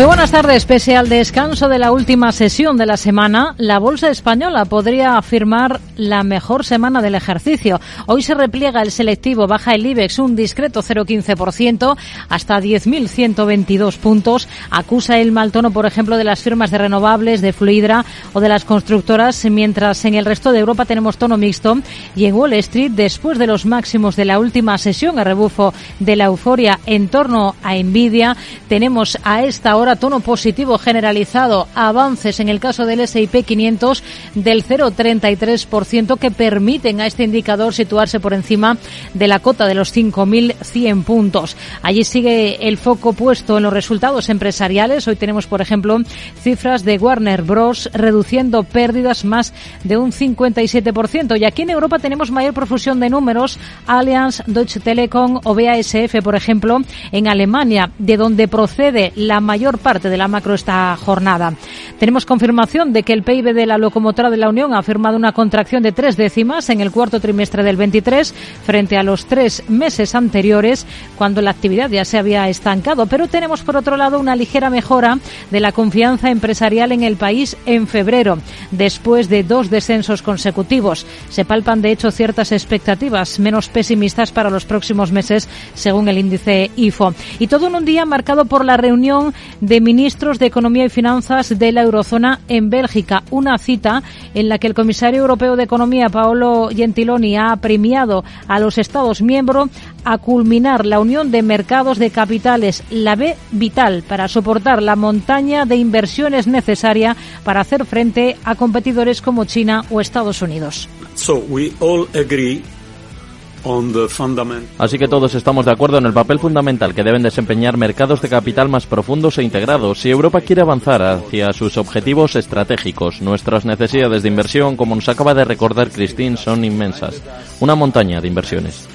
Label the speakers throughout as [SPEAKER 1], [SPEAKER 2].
[SPEAKER 1] Muy buenas tardes. Pese al descanso de la última sesión de la semana, la Bolsa Española podría afirmar la mejor semana del ejercicio. Hoy se repliega el selectivo, baja el IBEX un discreto 0,15% hasta 10.122 puntos. Acusa el mal tono, por ejemplo, de las firmas de renovables, de Fluidra o de las constructoras, mientras en el resto de Europa tenemos tono mixto. Y en Wall Street, después de los máximos de la última sesión, a rebufo de la euforia en torno a Nvidia, tenemos a esta hora tono positivo generalizado, avances en el caso del S&P 500 del 0,33% que permiten a este indicador situarse por encima de la cota de los 5.100 puntos. Allí sigue el foco puesto en los resultados empresariales. Hoy tenemos, por ejemplo, cifras de Warner Bros. reduciendo pérdidas más de un 57%. Y aquí en Europa tenemos mayor profusión de números. Allianz, Deutsche Telekom o BASF, por ejemplo, en Alemania, de donde procede la mayor parte de la macro esta jornada. Tenemos confirmación de que el PIB de la locomotora de la Unión ha firmado una contracción de tres décimas en el cuarto trimestre del 23 frente a los tres meses anteriores cuando la actividad ya se había estancado. Pero tenemos por otro lado una ligera mejora de la confianza empresarial en el país en febrero, después de dos descensos consecutivos. Se palpan de hecho ciertas expectativas menos pesimistas para los próximos meses según el índice IFO. Y todo en un día marcado por la reunión de ministros de Economía y Finanzas de la eurozona en Bélgica. Una cita en la que el comisario europeo de Economía, Paolo Gentiloni, ha premiado a los Estados miembros a culminar la unión de mercados de capitales, la B vital, para soportar la montaña de inversiones necesaria para hacer frente a competidores como China o Estados Unidos.
[SPEAKER 2] Así que todos estamos de acuerdo en el papel fundamental que deben desempeñar mercados de capital más profundos e integrados. Si Europa quiere avanzar hacia sus objetivos estratégicos, nuestras necesidades de inversión, como nos acaba de recordar Christine, son inmensas. Una montaña de inversiones.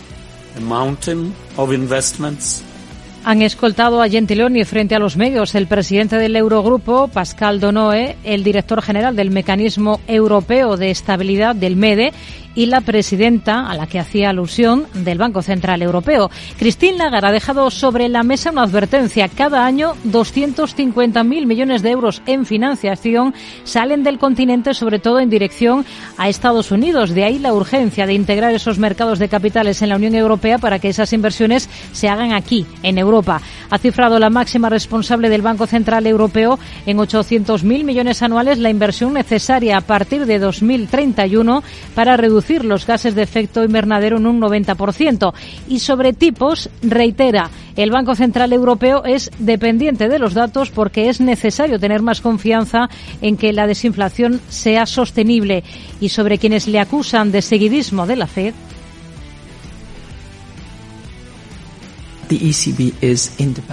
[SPEAKER 1] Han escoltado a Gentiloni frente a los medios el presidente del Eurogrupo, Pascal Donoe, el director general del Mecanismo Europeo de Estabilidad del MEDE y la presidenta, a la que hacía alusión, del Banco Central Europeo. Christine Lagarde ha dejado sobre la mesa una advertencia. Cada año 250.000 millones de euros en financiación salen del continente, sobre todo en dirección a Estados Unidos. De ahí la urgencia de integrar esos mercados de capitales en la Unión Europea para que esas inversiones se hagan aquí, en Europa. Ha cifrado la máxima responsable del Banco Central Europeo en 800.000 millones anuales la inversión necesaria a partir de 2031 para reducir los gases de efecto invernadero en un 90%. Y sobre tipos, reitera, el Banco Central Europeo es dependiente de los datos porque es necesario tener más confianza en que la desinflación sea sostenible. Y sobre quienes le acusan de seguidismo de la Fed,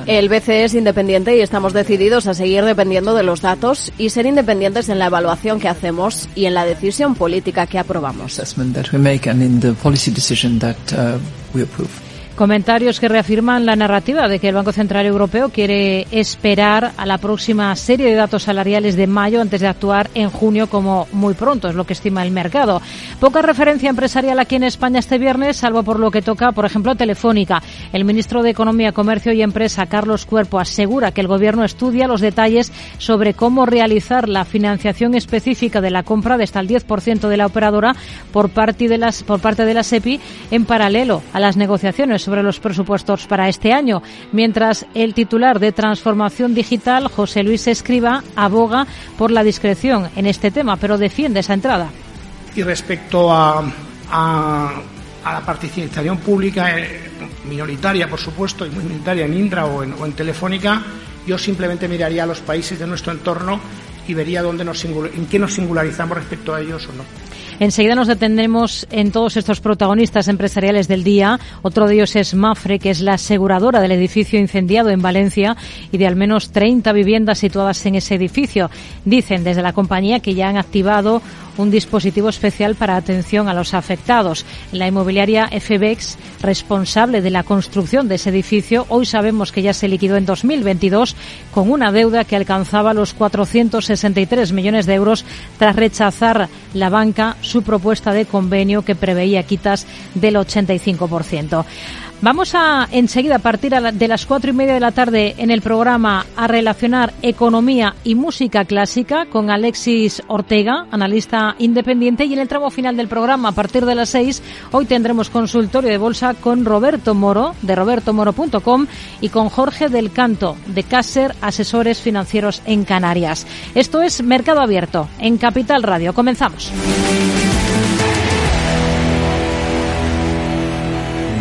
[SPEAKER 3] E el BCE es independiente y estamos decididos a seguir dependiendo de los datos y ser independientes en la evaluación que hacemos y en la decisión política que aprobamos.
[SPEAKER 1] Comentarios que reafirman la narrativa de que el Banco Central Europeo quiere esperar a la próxima serie de datos salariales de mayo antes de actuar en junio como muy pronto, es lo que estima el mercado. Poca referencia empresarial aquí en España este viernes, salvo por lo que toca, por ejemplo, Telefónica. El ministro de Economía, Comercio y Empresa, Carlos Cuerpo, asegura que el Gobierno estudia los detalles sobre cómo realizar la financiación específica de la compra de hasta el 10% de la operadora por parte de las por parte de la SEPI en paralelo a las negociaciones sobre los presupuestos para este año, mientras el titular de Transformación Digital, José Luis Escriba, aboga por la discreción en este tema, pero defiende esa entrada.
[SPEAKER 4] Y respecto a, a, la participación pública eh, minoritaria, por supuesto, y muy minoritaria en Indra o en, o en Telefónica, yo simplemente miraría a los países de nuestro entorno y vería dónde nos en qué nos singularizamos respecto a ellos o no.
[SPEAKER 1] Enseguida nos detendremos en todos estos protagonistas empresariales del día. Otro de ellos es Mafre, que es la aseguradora del edificio incendiado en Valencia y de al menos 30 viviendas situadas en ese edificio. Dicen desde la compañía que ya han activado un dispositivo especial para atención a los afectados. La inmobiliaria FBEX, responsable de la construcción de ese edificio, hoy sabemos que ya se liquidó en 2022 con una deuda que alcanzaba los 463 millones de euros tras rechazar la banca su propuesta de convenio que preveía quitas del 85%. Vamos a enseguida, a partir de las cuatro y media de la tarde en el programa, a relacionar economía y música clásica con Alexis Ortega, analista independiente, y en el tramo final del programa, a partir de las seis, hoy tendremos consultorio de bolsa con Roberto Moro, de robertomoro.com, y con Jorge del Canto, de Caser Asesores Financieros en Canarias. Esto es Mercado Abierto, en Capital Radio. Comenzamos.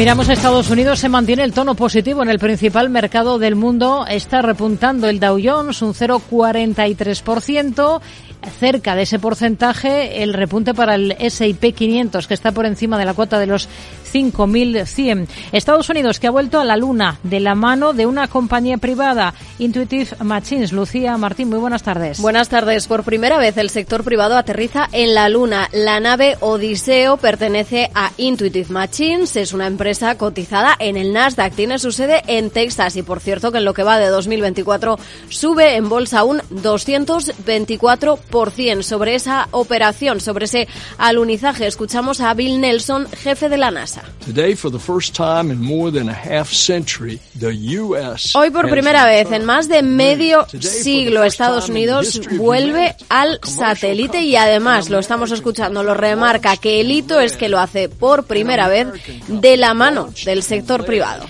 [SPEAKER 1] Miramos a Estados Unidos, se mantiene el tono positivo en el principal mercado del mundo. Está repuntando el Dow Jones un 0,43%. Cerca de ese porcentaje, el repunte para el S&P 500, que está por encima de la cuota de los 5.100. Estados Unidos, que ha vuelto a la luna de la mano de una compañía privada, Intuitive Machines. Lucía Martín, muy buenas tardes.
[SPEAKER 3] Buenas tardes. Por primera vez el sector privado aterriza en la luna. La nave Odiseo pertenece a Intuitive Machines. Es una empresa cotizada en el Nasdaq. Tiene su sede en Texas y, por cierto, que en lo que va de 2024 sube en bolsa un 224% sobre esa operación, sobre ese alunizaje. Escuchamos a Bill Nelson, jefe de la NASA. Hoy por primera vez en más de medio siglo Estados Unidos vuelve al satélite y además lo estamos escuchando, lo remarca que el hito es que lo hace por primera vez de la mano del sector privado.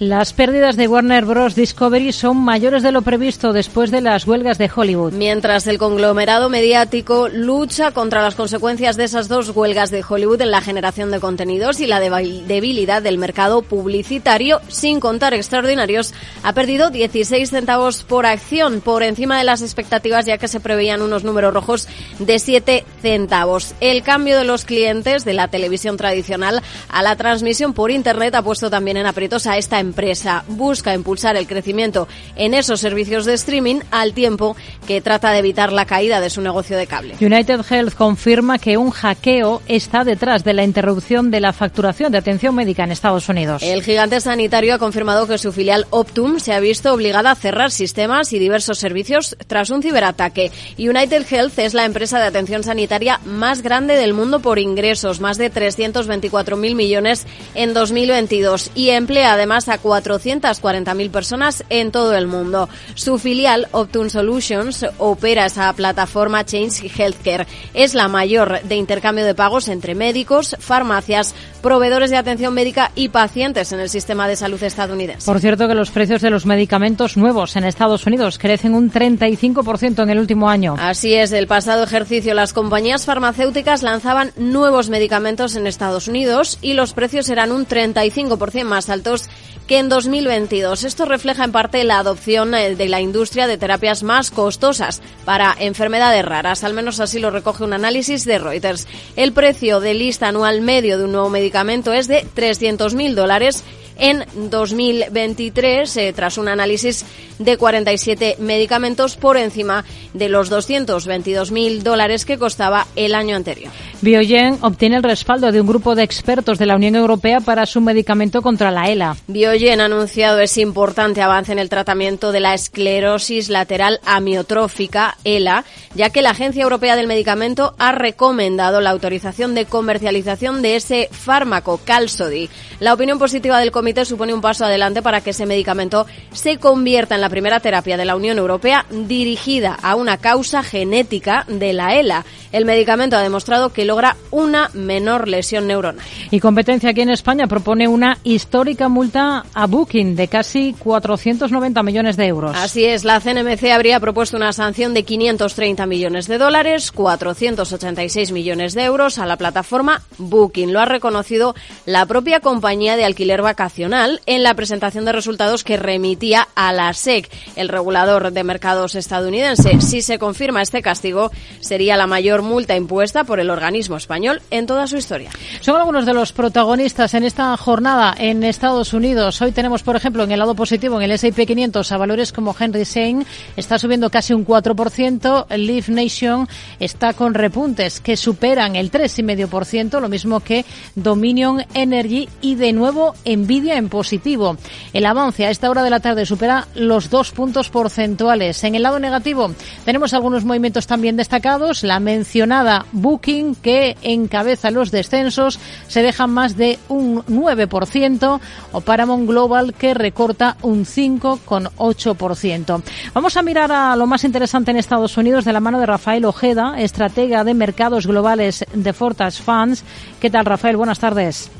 [SPEAKER 1] Las pérdidas de Warner Bros. Discovery son mayores de lo previsto después de las huelgas de Hollywood.
[SPEAKER 3] Mientras el conglomerado mediático lucha contra las consecuencias de esas dos huelgas de Hollywood en la generación de contenidos y la debilidad del mercado publicitario, sin contar extraordinarios, ha perdido 16 centavos por acción, por encima de las expectativas, ya que se preveían unos números rojos de 7 centavos. El cambio de los clientes de la televisión tradicional a la transmisión por Internet ha puesto también en aprietos a esta empresa empresa busca impulsar el crecimiento en esos servicios de streaming al tiempo que trata de evitar la caída de su negocio de cable.
[SPEAKER 1] United Health confirma que un hackeo está detrás de la interrupción de la facturación de atención médica en Estados Unidos.
[SPEAKER 3] El gigante sanitario ha confirmado que su filial Optum se ha visto obligada a cerrar sistemas y diversos servicios tras un ciberataque. United Health es la empresa de atención sanitaria más grande del mundo por ingresos, más de 324.000 millones en 2022 y emplea además a 440.000 personas en todo el mundo. Su filial, Optune Solutions, opera esa plataforma Change Healthcare. Es la mayor de intercambio de pagos entre médicos, farmacias, proveedores de atención médica y pacientes en el sistema de salud estadounidense.
[SPEAKER 1] Por cierto que los precios de los medicamentos nuevos en Estados Unidos crecen un 35% en el último año.
[SPEAKER 3] Así es, el pasado ejercicio las compañías farmacéuticas lanzaban nuevos medicamentos en Estados Unidos y los precios eran un 35% más altos que en 2022. Esto refleja en parte la adopción eh, de la industria de terapias más costosas para enfermedades raras. Al menos así lo recoge un análisis de Reuters. El precio de lista anual medio de un nuevo medicamento es de 300.000 dólares en 2023, eh, tras un análisis de 47 medicamentos por encima de los 222.000 dólares que costaba el año anterior.
[SPEAKER 1] Biogen obtiene el respaldo de un grupo de expertos de la Unión Europea para su medicamento contra la ELA.
[SPEAKER 3] Biogen ha anunciado ese importante avance en el tratamiento de la esclerosis lateral amiotrófica, ELA, ya que la Agencia Europea del Medicamento ha recomendado la autorización de comercialización de ese fármaco, Calsody. La opinión positiva del Comité comité supone un paso adelante para que ese medicamento se convierta en la primera terapia de la Unión Europea dirigida a una causa genética de la ELA. El medicamento ha demostrado que logra una menor lesión neuronal.
[SPEAKER 1] Y competencia aquí en España propone una histórica multa a Booking de casi 490 millones de euros.
[SPEAKER 3] Así es, la CNMC habría propuesto una sanción de 530 millones de dólares, 486 millones de euros a la plataforma Booking. Lo ha reconocido la propia compañía de alquiler vacacional en la presentación de resultados que remitía a la SEC, el regulador de mercados estadounidense. Si se confirma este castigo, sería la mayor multa impuesta por el organismo español en toda su historia.
[SPEAKER 1] Son algunos de los protagonistas en esta jornada en Estados Unidos. Hoy tenemos, por ejemplo, en el lado positivo, en el S&P 500 a valores como Henry Sein, está subiendo casi un 4%. El Leaf Nation está con repuntes que superan el 3,5%, lo mismo que Dominion Energy y de nuevo Nvidia en positivo. El avance a esta hora de la tarde supera los dos puntos porcentuales. En el lado negativo tenemos algunos movimientos también destacados. La mencionada Booking que encabeza los descensos se deja más de un 9% o Paramount Global que recorta un 5,8%. Vamos a mirar a lo más interesante en Estados Unidos de la mano de Rafael Ojeda, estratega de mercados globales de Fortas Funds. ¿Qué tal, Rafael? Buenas tardes.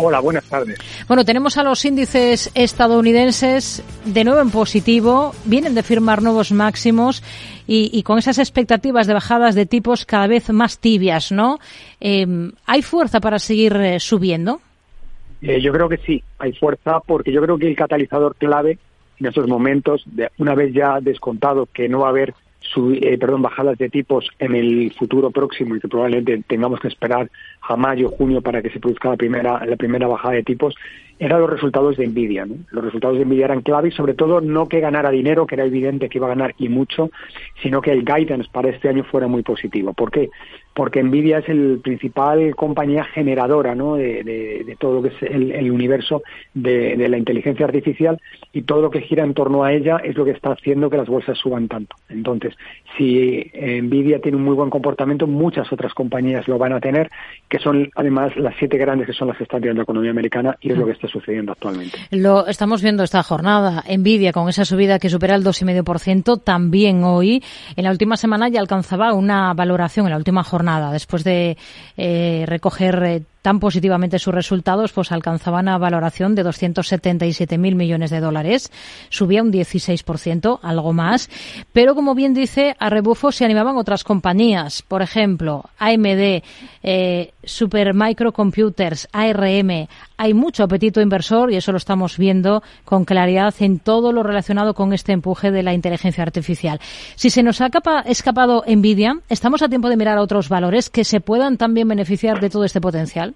[SPEAKER 5] Hola, buenas tardes.
[SPEAKER 1] Bueno, tenemos a los índices estadounidenses de nuevo en positivo, vienen de firmar nuevos máximos y, con esas expectativas de bajadas de tipos cada vez más tibias, ¿no? Em, ¿Hay fuerza para seguir eh, subiendo?
[SPEAKER 5] Eh, yo creo que sí, hay fuerza porque yo creo que el catalizador clave en estos momentos, de, una vez ya descontado que no va a haber eh, perdón, bajadas de tipos en el futuro próximo y que probablemente tengamos que esperar a mayo, junio para que se produzca la primera, la primera bajada de tipos, eran los resultados de Nvidia. ¿no? Los resultados de Nvidia eran clave y sobre todo no que ganara dinero, que era evidente que iba a ganar y mucho, sino que el guidance para este año fuera muy positivo. ¿Por qué? Porque Nvidia es el principal compañía generadora de, todo lo que es el, universo de, de, la inteligencia artificial y todo lo que gira en torno a ella es lo que está haciendo que las bolsas suban tanto. Entonces, si Nvidia tiene un muy buen comportamiento, muchas otras compañías lo van a tener, que son además las siete grandes que son las que están tirando la economía americana y es lo que está sucediendo actualmente.
[SPEAKER 1] Lo estamos viendo esta jornada. Nvidia con esa subida que supera el 2,5%, también hoy. En la última semana ya alcanzaba una valoración, en la última jornada, después de eh, recoger eh, tan positivamente sus resultados, pues alcanzaban una valoración de 277.000 millones de dólares. Subía un 16%, algo más. Pero como bien dice, a rebufo se animaban otras compañías. Por ejemplo, AMD, eh, Microcomputers, ARM. Hay mucho apetito inversor y eso lo estamos viendo con claridad en todo lo relacionado con este empuje de la inteligencia artificial. Si se nos ha escapado Nvidia, ¿estamos a tiempo de mirar a otros valores que se puedan también beneficiar de todo este potencial?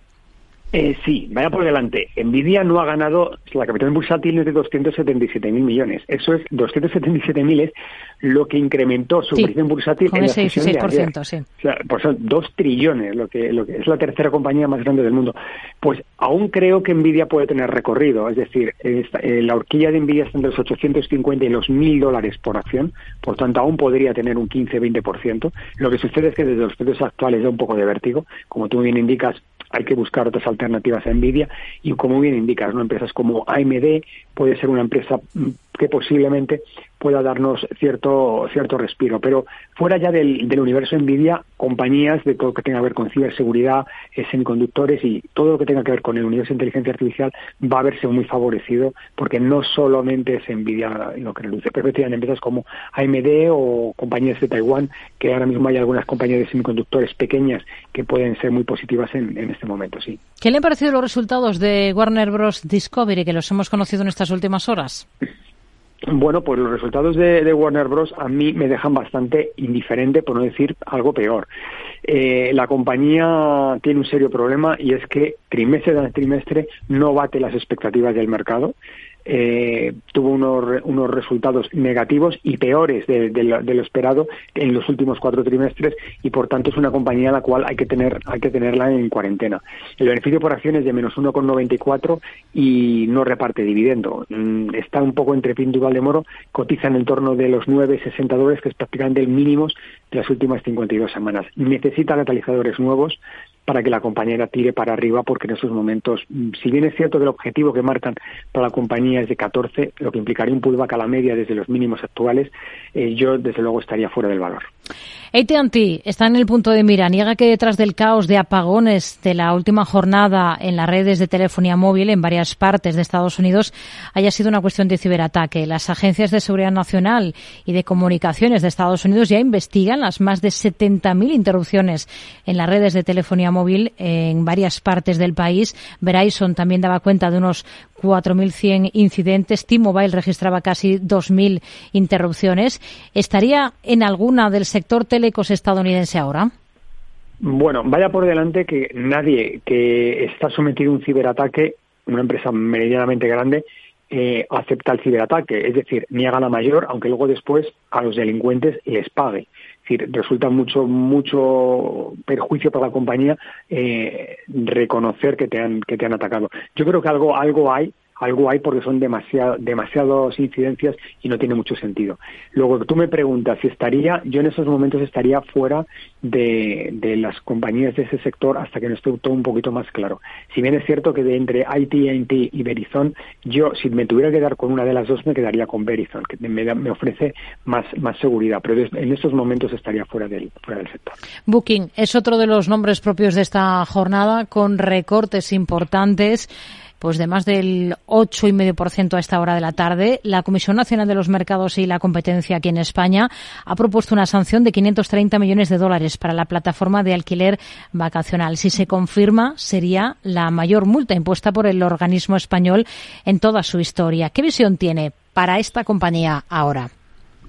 [SPEAKER 5] Eh, sí, vaya por delante. Nvidia no ha ganado, la capital bursátil es de 277.000 millones. Eso es, 277.000 es lo que incrementó su sí, bursátil
[SPEAKER 1] en ese 16%, sí.
[SPEAKER 5] O sea, pues son dos trillones, lo que, lo que es la tercera compañía más grande del mundo. Pues aún creo que Nvidia puede tener recorrido. Es decir, esta, eh, la horquilla de Nvidia está entre los 850 y los 1.000 dólares por acción. Por tanto, aún podría tener un 15-20%. Lo que sucede es que desde los precios actuales da un poco de vértigo. Como tú bien indicas, hay que buscar otras alternativas a Nvidia y como bien indicas, ¿no? empresas como AMD puede ser una empresa que posiblemente pueda darnos cierto cierto respiro. Pero fuera ya del, universo Nvidia, compañías de todo lo que tenga que ver con ciberseguridad, eh, semiconductores y todo lo que tenga que ver con el universo de inteligencia artificial va a verse muy favorecido porque no solamente es Nvidia lo que reluce, pero tienen empresas como AMD o compañías de Taiwán, que ahora mismo hay algunas compañías de semiconductores pequeñas que pueden ser muy positivas en, en este momento, sí.
[SPEAKER 1] ¿Qué le han parecido los resultados de Warner Bros. Discovery que los hemos conocido en estas últimas horas?
[SPEAKER 5] Bueno, pues los resultados de, Warner Bros. a mí me dejan bastante indiferente, por no decir algo peor. Eh, la compañía tiene un serio problema y es que trimestre tras trimestre no bate las expectativas del mercado eh, tuvo unos, unos resultados negativos y peores de, lo, esperado en los últimos cuatro trimestres y por tanto es una compañía a la cual hay que tener hay que tenerla en cuarentena. El beneficio por acción es de menos 1,94 y no reparte dividendo. Mm, está un poco entre pinto y Valdemoro, cotiza en el torno de los 9,60 dólares que es prácticamente el mínimo de las últimas 52 semanas. Necesita catalizadores nuevos para que la compañía tire para arriba, porque en esos momentos, mm, si bien es cierto que el objetivo que marcan para la compañía es de 14, lo que implicaría un pullback a la media desde los mínimos actuales, eh, yo desde luego estaría fuera del valor.
[SPEAKER 1] AT&T está en el punto de mira. Niega que detrás del caos de apagones de la última jornada en las redes de telefonía móvil en varias partes de Estados Unidos haya sido una cuestión de ciberataque. Las agencias de seguridad nacional y de comunicaciones de Estados Unidos ya investigan las más de 70.000 interrupciones en las redes de telefonía móvil en varias partes del país. Verizon también daba cuenta de unos 4.100 incidentes. T-Mobile registraba casi 2.000 interrupciones. ¿Estaría en alguna del sector telecos estadounidense ahora?
[SPEAKER 5] Bueno, vaya por delante que nadie que está sometido a un ciberataque, una empresa medianamente grande, eh, acepta el ciberataque, es decir, niega la mayor, aunque luego después a los delincuentes les pague. Resulta mucho mucho perjuicio para la compañía eh, reconocer que te han que te han atacado. Yo creo que algo algo hay algo hay porque son demasiado, demasiadas incidencias y no tiene mucho sentido. Luego, tú me preguntas si estaría, yo en esos momentos estaría fuera de, las compañías de ese sector hasta que no esté todo un poquito más claro. Si bien es cierto que de entre AT&T y Verizon, yo si me tuviera que dar con una de las dos me quedaría con Verizon, que me, me ofrece más, más seguridad, pero en estos momentos estaría fuera del, fuera del sector.
[SPEAKER 1] Booking es otro de los nombres propios de esta jornada con recortes importantes pues de más del 8,5% a esta hora de la tarde. La Comisión Nacional de los Mercados y la Competencia aquí en España ha propuesto una sanción de 530 millones de dólares para la plataforma de alquiler vacacional. Si se confirma, sería la mayor multa impuesta por el organismo español en toda su historia. ¿Qué visión tiene para esta compañía ahora?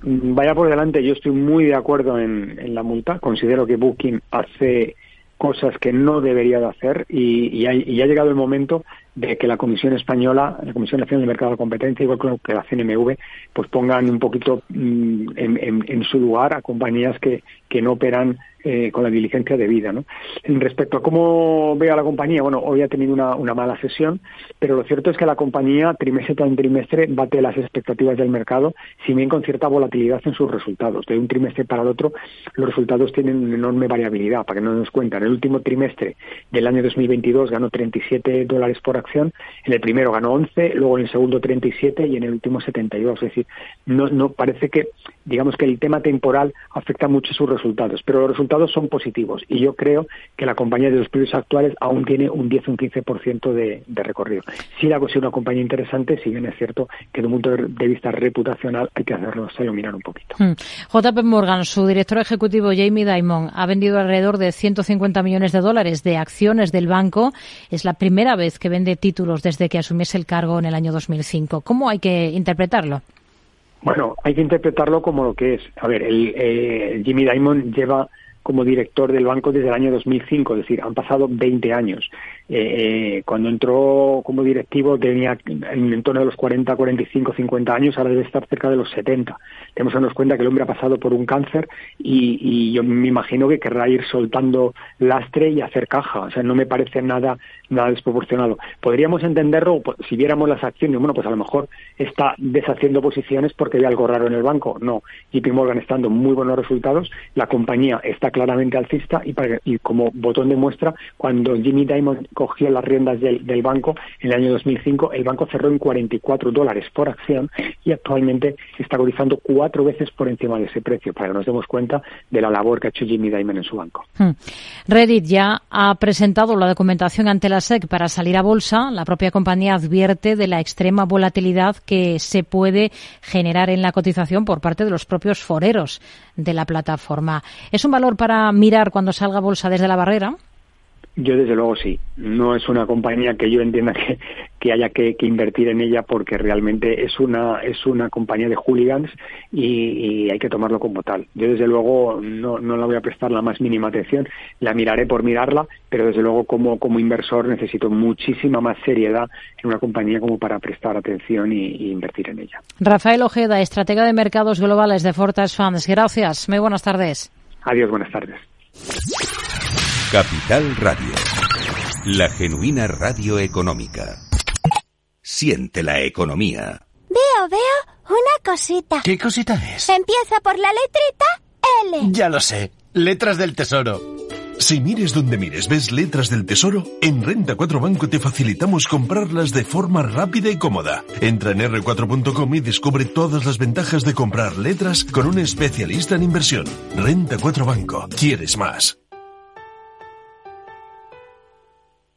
[SPEAKER 5] Vaya por delante, yo estoy muy de acuerdo en, en la multa. Considero que Booking hace cosas que no debería de hacer y, y, ha, y, ha, llegado el momento de que la Comisión Española, la Comisión Nacional del Mercado de Competencia, igual que la CNMV, pues pongan un poquito mm, en, en, en, su lugar a compañías que, que no operan eh, con la diligencia debida. ¿no? En respecto a cómo ve a la compañía, bueno, hoy ha tenido una, una mala sesión, pero lo cierto es que la compañía trimestre tras trimestre bate las expectativas del mercado, si bien con cierta volatilidad en sus resultados. De un trimestre para el otro, los resultados tienen una enorme variabilidad, para que no nos cuentan. En el último trimestre del año 2022 ganó 37 dólares por acción, en el primero ganó 11, luego en el segundo 37 y en el último 72. Es decir, no, no parece que, digamos que el tema temporal afecta mucho sus resultados, pero los resultados son positivos y yo creo que la compañía de los precios actuales aún tiene un 10 o un 15% de, de recorrido. Si la considero una compañía interesante, si bien es cierto que desde un punto de vista reputacional hay que hacerlo mirar un poquito.
[SPEAKER 1] Hmm. JP Morgan, su director ejecutivo Jamie Dimon, ha vendido alrededor de 150 millones de dólares de acciones del banco. Es la primera vez que vende títulos desde que asumiese el cargo en el año 2005. ¿Cómo hay que interpretarlo?
[SPEAKER 5] Bueno, hay que interpretarlo como lo que es. A ver, el, eh, Jimmy Dimon lleva como director del banco desde el año 2005, es decir, han pasado 20 años. Eh, cuando entró como directivo tenía en, torno de los 40, 45, 50 años, ahora debe estar cerca de los 70. Tenemos que darnos cuenta que el hombre ha pasado por un cáncer y, y, yo me imagino que querrá ir soltando lastre y hacer caja. O sea, no me parece nada, nada desproporcionado. Podríamos entenderlo pues, si viéramos las acciones, bueno, pues a lo mejor está deshaciendo posiciones porque hay algo raro en el banco. No, JP Morgan está dando muy buenos resultados, la compañía está claramente alcista y, para, y como botón de muestra, cuando Jimmy Dimon cogió las riendas del, banco en el año 2005, el banco cerró en 44 dólares por acción y actualmente está cotizando cuatro veces por encima de ese precio, para que nos demos cuenta de la labor que ha hecho Jimmy Dimon en su banco.
[SPEAKER 1] Hmm. Reddit ya ha presentado la documentación ante la SEC para salir a bolsa. La propia compañía advierte de la extrema volatilidad que se puede generar en la cotización por parte de los propios foreros de la plataforma. ¿Es un valor para mirar cuando salga bolsa desde la barrera?
[SPEAKER 5] Yo desde luego sí. No es una compañía que yo entienda que, que haya que, que, invertir en ella porque realmente es una es una compañía de hooligans y, y, hay que tomarlo como tal. Yo desde luego no, no la voy a prestar la más mínima atención. La miraré por mirarla, pero desde luego como, como inversor necesito muchísima más seriedad en una compañía como para prestar atención y, y invertir en ella.
[SPEAKER 1] Rafael Ojeda, estratega de mercados globales de Fortas Funds. Gracias. Muy buenas tardes.
[SPEAKER 5] Adiós, buenas tardes.
[SPEAKER 6] Capital Radio. La genuina radio económica. Siente la economía.
[SPEAKER 7] Veo, veo una cosita.
[SPEAKER 8] ¿Qué cosita es?
[SPEAKER 7] Empieza por la letrita L.
[SPEAKER 8] Ya lo sé. Letras del Tesoro. Si mires donde mires ves letras del tesoro, en Renta 4 Banco te facilitamos comprarlas de forma rápida y cómoda. Entra en r4.com y descubre todas las ventajas de comprar letras con un especialista en inversión. Renta 4 Banco. ¿Quieres más?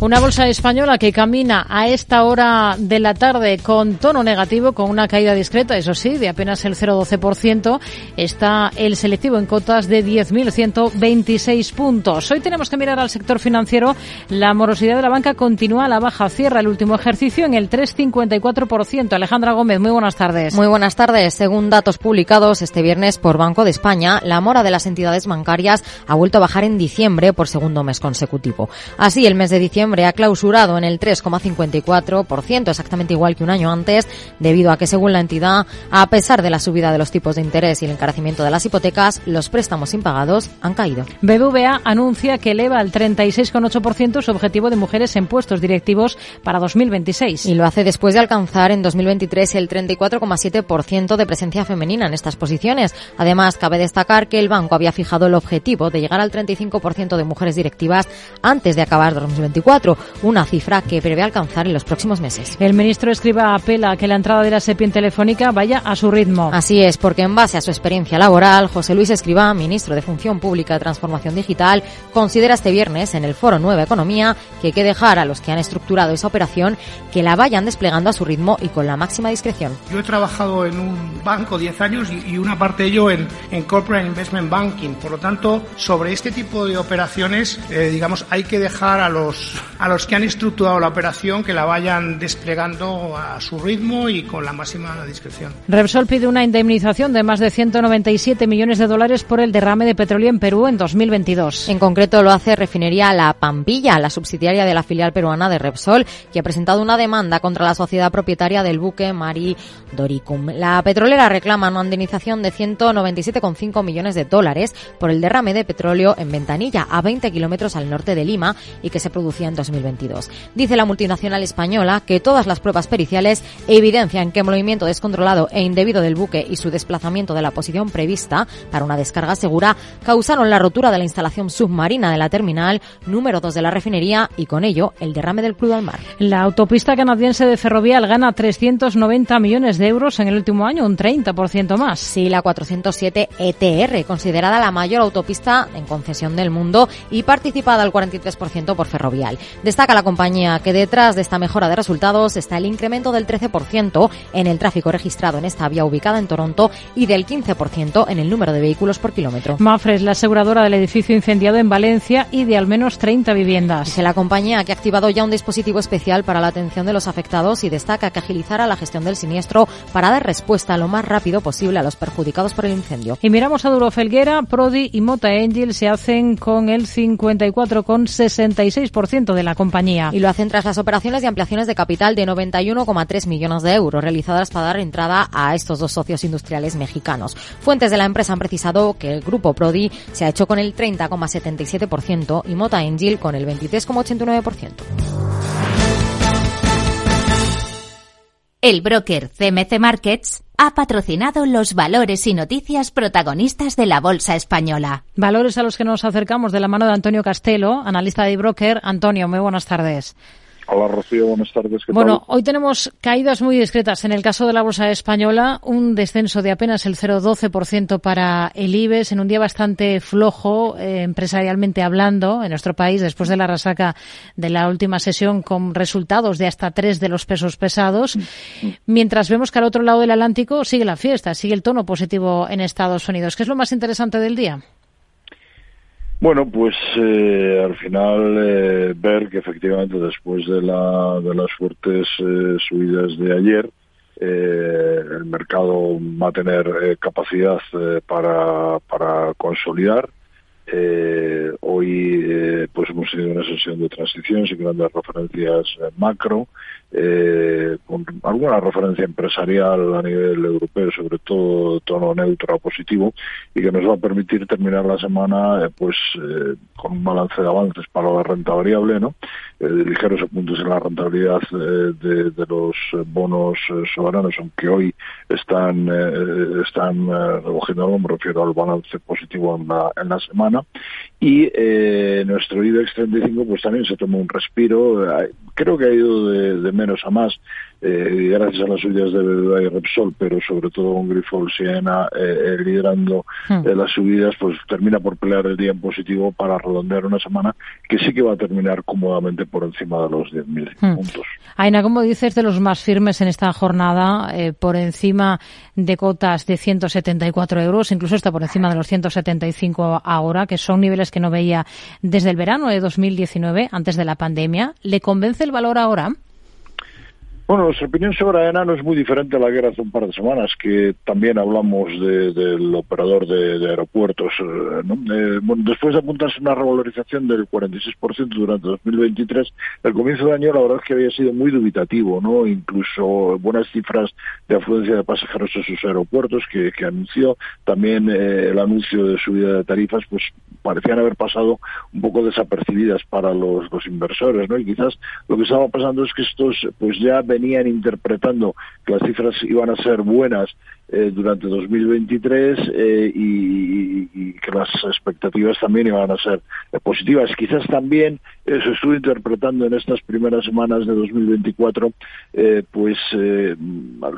[SPEAKER 1] Una bolsa española que camina a esta hora de la tarde con tono negativo, con una caída discreta, eso sí, de apenas el 0,12%. Está el selectivo en cotas de 10.126 puntos. Hoy tenemos que mirar al sector financiero. La morosidad de la banca continúa a la baja. Cierra el último ejercicio en el 3,54%. Alejandra Gómez, muy buenas tardes.
[SPEAKER 9] Muy buenas tardes. Según datos publicados este viernes por Banco de España, la mora de las entidades bancarias ha vuelto a bajar en diciembre por segundo mes consecutivo. Así, el mes de diciembre ha clausurado en el 3,54%, exactamente igual que un año antes, debido a que, según la entidad, a pesar de la subida de los tipos de interés y el encarecimiento de las hipotecas, los préstamos impagados han caído.
[SPEAKER 1] BBVA anuncia que eleva al 36,8% su objetivo de mujeres en puestos directivos para 2026.
[SPEAKER 9] Y lo hace después de alcanzar en 2023 el 34,7% de presencia femenina en estas posiciones. Además, cabe destacar que el banco había fijado el objetivo de llegar al 35% de mujeres directivas antes de acabar 2024 una cifra que prevé alcanzar en los próximos meses.
[SPEAKER 1] El ministro Escriba apela a que la entrada de la SEPI Telefónica vaya a su ritmo.
[SPEAKER 9] Así es, porque en base a su experiencia laboral, José Luis Escriba, ministro de Función Pública de Transformación Digital, considera este viernes en el Foro Nueva Economía que hay que dejar a los que han estructurado esa operación que la vayan desplegando a su ritmo y con la máxima discreción.
[SPEAKER 4] Yo he trabajado en un banco 10 años y, una parte de ello en, en Corporate Investment Banking. Por lo tanto, sobre este tipo de operaciones, eh, digamos, hay que dejar a los a los que han estructurado la operación que la vayan desplegando a su ritmo y con la máxima discreción.
[SPEAKER 1] Repsol pide una indemnización de más de 197 millones de dólares por el derrame de petróleo en Perú en 2022.
[SPEAKER 9] En concreto lo hace Refinería La Pampilla, la subsidiaria de la filial peruana de Repsol, que ha presentado una demanda contra la sociedad propietaria del buque Mari Doricum. La petrolera reclama una indemnización de 197,5 millones de dólares por el derrame de petróleo en Ventanilla, a 20 kilómetros al norte de Lima, y que se producía en 2022. Dice la multinacional española que todas las pruebas periciales evidencian que el movimiento descontrolado e indebido del buque y su desplazamiento de la posición prevista para una descarga segura causaron la rotura de la instalación submarina de la terminal número 2 de la refinería y con ello el derrame del crudo al mar.
[SPEAKER 1] La autopista canadiense de Ferrovial gana 390 millones de euros en el último año, un 30% más.
[SPEAKER 9] Sí, la 407 ETR, considerada la mayor autopista en concesión del mundo y participada al 43% por Ferrovial. Destaca la compañía que detrás de esta mejora de resultados está el incremento del 13% en el tráfico registrado en esta vía ubicada en Toronto y del 15% en el número de vehículos por kilómetro.
[SPEAKER 1] Mafre la aseguradora del edificio incendiado en Valencia y de al menos 30 viviendas.
[SPEAKER 9] Dice la compañía que ha activado ya un dispositivo especial para la atención de los afectados y destaca que agilizará la gestión del siniestro para dar respuesta lo más rápido posible a los perjudicados por el incendio.
[SPEAKER 1] Y miramos a Duro Felguera, Prodi y Mota Angel se hacen con el 54,66% de la compañía.
[SPEAKER 9] Y lo hacen tras las operaciones de ampliaciones de capital de 91,3 millones de euros realizadas para dar entrada a estos dos socios industriales mexicanos. Fuentes de la empresa han precisado que el grupo Prodi se ha hecho con el 30,77% y Mota Engil con el 23,89%.
[SPEAKER 10] El broker CMC Markets ha patrocinado los valores y noticias protagonistas de la Bolsa Española.
[SPEAKER 1] Valores a los que nos acercamos de la mano de Antonio Castelo, analista de broker. Antonio, muy buenas tardes.
[SPEAKER 11] Hola Rocío, buenas tardes.
[SPEAKER 1] bueno, hoy tenemos caídas muy discretas. En el caso de la bolsa española, un descenso de apenas el 0,12% para el IBEX en un día bastante flojo, eh, empresarialmente hablando, en nuestro país, después de la resaca de la última sesión con resultados de hasta tres de los pesos pesados. Mientras vemos que al otro lado del Atlántico sigue la fiesta, sigue el tono positivo en Estados Unidos. ¿Qué es lo más interesante del día?
[SPEAKER 11] Bueno, pues eh, al final eh, ver que efectivamente después de, la, de las fuertes eh, subidas de ayer, el mercado va a tener capacidad para, para consolidar. Eh, hoy eh, pues hemos tenido una sesión de transición sin grandes referencias macro, eh, con alguna referencia empresarial a nivel europeo, sobre todo tono neutro o positivo, y que nos va a permitir terminar la semana pues con un balance de avances para la renta variable, ¿no? ligeros apuntes en la rentabilidad de, de, los bonos soberanos, aunque hoy están están recogiendo algo, me refiero al balance positivo en la, en la semana y eh, nuestro IBEX 35 pues también se tomó un respiro, creo que ha ido de, menos a más, eh, gracias a las subidas de BBVA y Repsol, pero sobre todo con Grifols Siena eh, liderando hmm. las subidas, pues termina por pelear el día en positivo para redondear una semana que sí que va a terminar cómodamente por encima de los 10.000 hmm. puntos.
[SPEAKER 1] Aina, como dices, de los más firmes en esta jornada, por encima de cotas de 174 euros, incluso está por encima de los 175 ahora, que son niveles que no veía desde el verano de 2019, antes de la pandemia. ¿Le convence el valor ahora?
[SPEAKER 11] Bueno, nuestra opinión sobre AENA no es muy diferente a la que era hace un par de semanas, que también hablamos del operador de, aeropuertos. Eh, eh, bueno, después de apuntarse una revalorización del 46% durante 2023, el comienzo de año la verdad es que había sido muy dubitativo, ¿no? Incluso buenas cifras de afluencia de pasajeros a sus aeropuertos que, anunció, también eh, el anuncio de subida de tarifas, pues parecían haber pasado un poco desapercibidas para los, inversores, ¿no? Y quizás lo que estaba pasando es que estos pues ya venían interpretando que las cifras iban a ser buenas eh, durante 2023 eh, y, que las expectativas también iban a ser eh, positivas. Quizás también se estuvo interpretando en estas primeras semanas de 2024 pues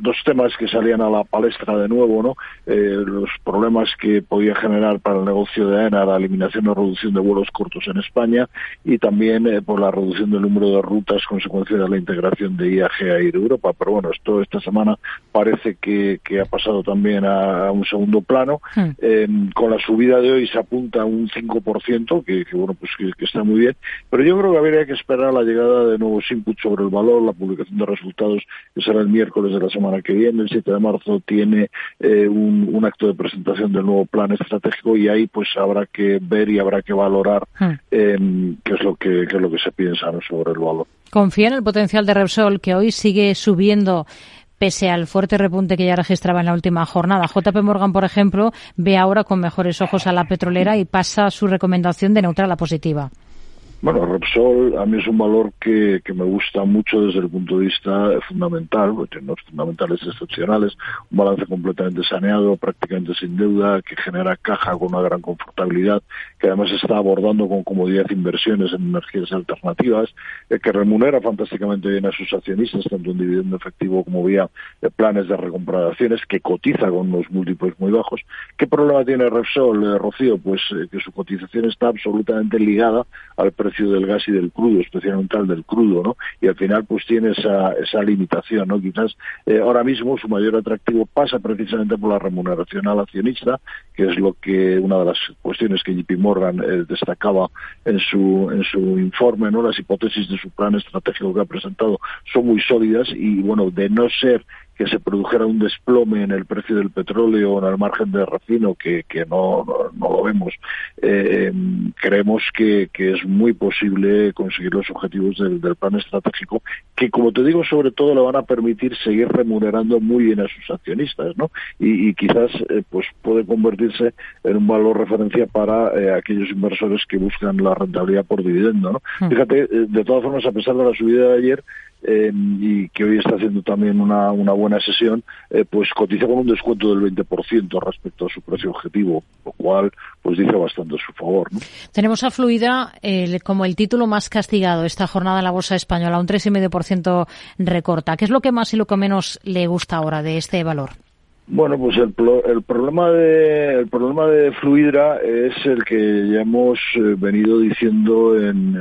[SPEAKER 11] dos temas que salían a la palestra de nuevo, ¿no? los problemas que podía generar para el negocio de AENA la eliminación o reducción de vuelos cortos en España y también por la reducción del número de rutas consecuencia de la integración de IAG a ir Europa. Pero bueno, esto esta semana parece que, que ha pasado pasado también a, un segundo plano. Hmm. Em, con la subida de hoy se apunta a un 5%, que, que bueno, pues que, está muy bien. Pero yo creo que habría que esperar la llegada de nuevos inputs sobre el valor, la publicación de resultados, que será el miércoles de la semana que viene. El 7 de marzo tiene eh, un, un, acto de presentación del nuevo plan estratégico y ahí pues habrá que ver y habrá que valorar em, qué es lo que qué es lo que se piensa sobre el valor.
[SPEAKER 1] Confía en el potencial de Repsol, que hoy sigue subiendo pese al fuerte repunte que ya registraba en la última jornada. JP Morgan, por ejemplo, ve ahora con mejores ojos a la petrolera y pasa su recomendación de neutral a positiva.
[SPEAKER 11] Bueno, Repsol a mí es un valor que, que me gusta mucho desde el punto de vista fundamental, porque tiene unos fundamentales excepcionales, un balance completamente saneado, prácticamente sin deuda, que genera caja con una gran confortabilidad, que además está abordando con comodidad inversiones en energías alternativas, eh, que remunera fantásticamente bien a sus accionistas, tanto en dividendo efectivo como vía de planes de recompra de acciones, que cotiza con unos múltiplos muy bajos. ¿Qué problema tiene Repsol, eh, Rocío? Pues eh, que su cotización está absolutamente ligada al precio del gas y del crudo, especialmente al del crudo, ¿no? Y al final pues tiene esa, esa limitación, ¿no? Quizás eh, ahora mismo su mayor atractivo pasa precisamente por la remuneración al accionista, que es lo que una de las cuestiones que JP Morgan eh, destacaba en su, en su informe, ¿no? Las hipótesis de su plan estratégico que ha presentado son muy sólidas y, bueno, de no ser que se produjera un desplome en el precio del petróleo o en el margen de refino, que, que no, no, lo vemos, eh, creemos que, que, es muy posible conseguir los objetivos del, del, plan estratégico, que como te digo, sobre todo le van a permitir seguir remunerando muy bien a sus accionistas, ¿no? Y, y quizás eh, pues puede convertirse en un valor referencia para eh, aquellos inversores que buscan la rentabilidad por dividendo, ¿no? Hmm. Fíjate, de todas formas, a pesar de la subida de ayer, y que hoy está haciendo también una, buena sesión, eh, pues cotiza con un descuento del 20% respecto a su precio objetivo, lo cual pues dice bastante a su favor.
[SPEAKER 1] Tenemos a Fluida como el título más castigado esta jornada en la Bolsa Española, un 3,5% recorta. ¿Qué es lo que más y lo que menos le gusta ahora de este valor?
[SPEAKER 11] Bueno, pues el, el, problema de el problema de Fluidra es el que ya hemos eh, venido diciendo en,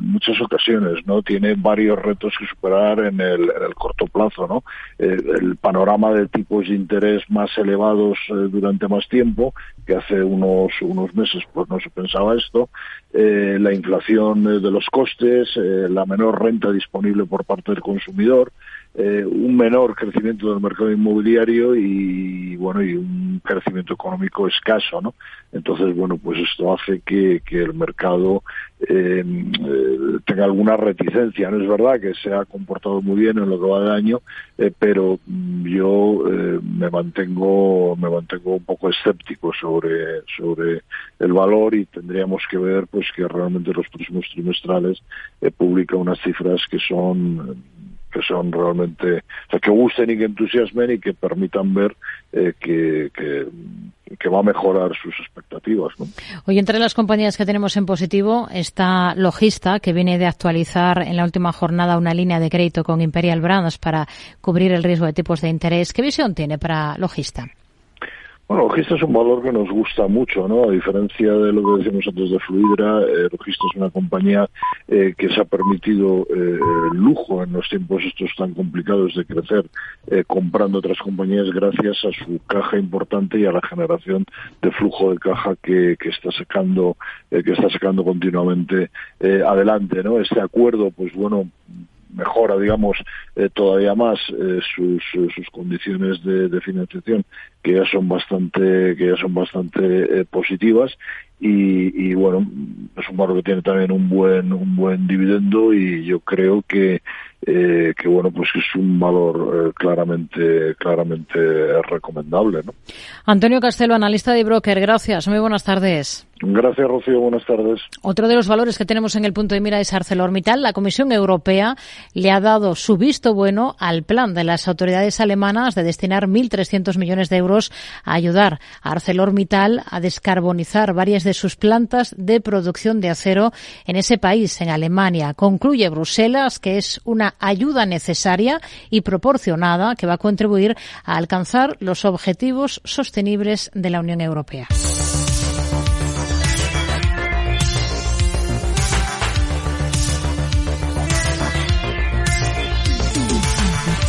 [SPEAKER 11] muchas ocasiones, ¿no? Tiene varios retos que superar en el, en el corto plazo, ¿no? el panorama de tipos de interés más elevados eh, durante más tiempo, que hace unos unos meses pues no se pensaba esto, eh, la inflación de los costes, la menor renta disponible por parte del consumidor, un menor crecimiento del mercado inmobiliario y bueno y un crecimiento económico escaso, ¿no? Entonces, bueno, pues esto hace que, que el mercado eh, tenga alguna reticencia. No es verdad que se ha comportado muy bien en lo que va de año, eh, pero yo eh, me mantengo me mantengo un poco escéptico sobre sobre el valor y tendríamos que ver pues que realmente los próximos trimestrales publica unas cifras que son que son realmente, o sea, que gusten y que entusiasmen y que permitan ver eh, que, que, va a mejorar sus expectativas. ¿no?
[SPEAKER 1] Hoy entre las compañías que tenemos en positivo está Logista, que viene de actualizar en la última jornada una línea de crédito con Imperial Brands para cubrir el riesgo de tipos de interés. ¿Qué visión tiene para Logista?
[SPEAKER 11] Bueno, Logista es un valor que nos gusta mucho, ¿no? A diferencia de lo que decíamos antes de Fluidra, eh, Logista es una compañía eh, que se ha permitido eh, lujo en los tiempos estos tan complicados de crecer eh, comprando otras compañías gracias a su caja importante y a la generación de flujo de caja que, que está sacando que está sacando continuamente adelante, ¿no? Este acuerdo, pues bueno, mejora, digamos, eh, todavía más eh, sus, sus, condiciones de, de, financiación, que ya son bastante, que ya son bastante eh, positivas. Y, y, bueno, es un barro que tiene también un buen, un buen dividendo y yo creo que, eh, que bueno, pues es un valor eh, claramente, claramente recomendable, ¿no?
[SPEAKER 1] Antonio Castelo, analista de broker, gracias. Muy buenas tardes.
[SPEAKER 11] Gracias, Rocío. Buenas tardes.
[SPEAKER 1] Otro de los valores que tenemos en el punto de mira es ArcelorMittal. La Comisión Europea le ha dado su visto bueno al plan de las autoridades alemanas de destinar 1.300 millones de euros a ayudar a ArcelorMittal a descarbonizar varias de sus plantas de producción de acero en ese país, en Alemania. Concluye Bruselas que es una ayuda necesaria y proporcionada que va a contribuir a alcanzar los objetivos sostenibles de la Unión Europea.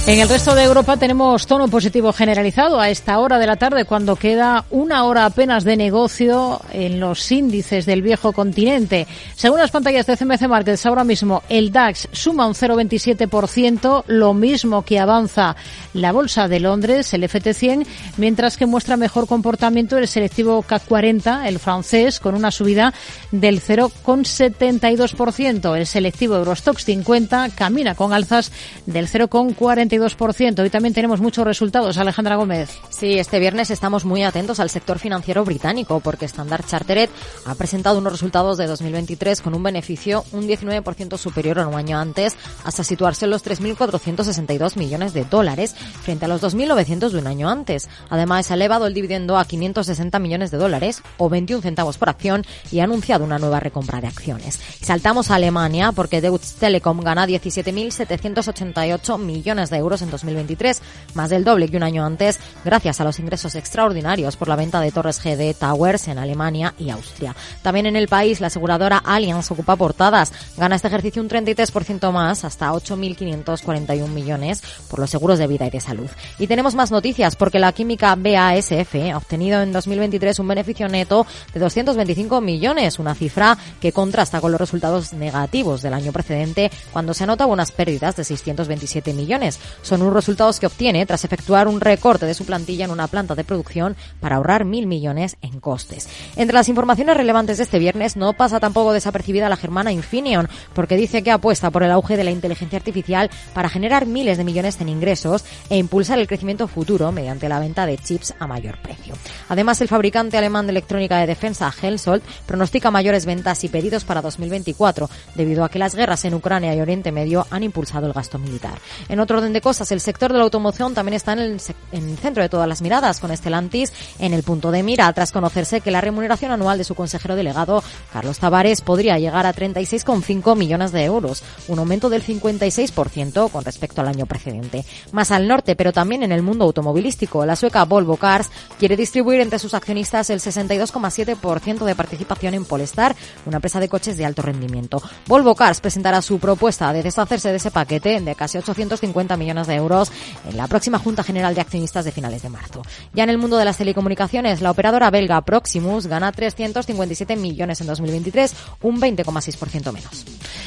[SPEAKER 1] En el resto de Europa tenemos tono positivo generalizado a esta hora de la tarde cuando queda una hora apenas de negocio en los índices del viejo continente. Según las pantallas de CMC Markets ahora mismo el DAX suma un 0,27%, lo mismo que avanza la Bolsa de Londres, el FT100, mientras que muestra mejor comportamiento el selectivo CAC 40, el francés, con una subida del 0,72%. El selectivo Eurostox 50 camina con alzas del 0,42%. Hoy también tenemos muchos resultados. Alejandra Gómez.
[SPEAKER 9] Sí, este viernes estamos muy atentos al sector financiero británico porque Standard Chartered ha presentado unos resultados de 2023 con un beneficio un 19% superior a un año antes hasta situarse en los 3.462 millones de dólares frente a los 2.900 de un año antes. Además, ha elevado el dividendo a 560 millones de dólares o 21 centavos por acción y ha anunciado una nueva recompra de acciones. saltamos a Alemania porque Deutsche Telekom gana 17.788 millones de euros en 2023, más del doble que un año antes, gracias a los ingresos extraordinarios por la venta de torres GD Towers en Alemania y Austria. También en el país, la aseguradora Allianz ocupa portadas, gana este ejercicio un 33% más, hasta 8.541 millones por los seguros de vida y de salud. Y tenemos más noticias porque la química BASF ha obtenido en 2023 un beneficio neto de 225 millones, una cifra que contrasta con los resultados negativos del año precedente cuando se anota unas pérdidas de 627 millones. Son unos resultados que obtiene tras efectuar un recorte de su plantilla en una planta de producción para ahorrar mil millones en costes. Entre las informaciones relevantes de este viernes no pasa tampoco desapercibida la germana Infineon, porque dice que apuesta por el auge de la inteligencia artificial para generar miles de millones en ingresos e impulsar el crecimiento futuro mediante la venta de chips a mayor precio. Además, el fabricante alemán de electrónica de defensa Hensoldt pronostica mayores ventas y pedidos para 2024, debido a que las guerras en Ucrania y Oriente Medio han impulsado el gasto militar. En otro orden de cosas. El sector de la automoción también está en el, en el centro de todas las miradas, con Estelantis en el punto de mira, tras conocerse que la remuneración anual de su consejero delegado, Carlos Tavares, podría llegar a 36,5 millones de euros, un aumento del 56% con respecto al año precedente. Más al norte, pero también en el mundo automovilístico, la sueca Volvo Cars quiere distribuir entre sus accionistas el 62,7% de participación en Polestar, una empresa de coches de alto rendimiento. Volvo Cars presentará su propuesta de deshacerse de ese paquete de casi 850 millones millones de euros en la próxima Junta General de Accionistas de finales de marzo. Ya en el mundo de las telecomunicaciones, la operadora belga Proximus gana 357 millones en 2023, un 20,6% menos.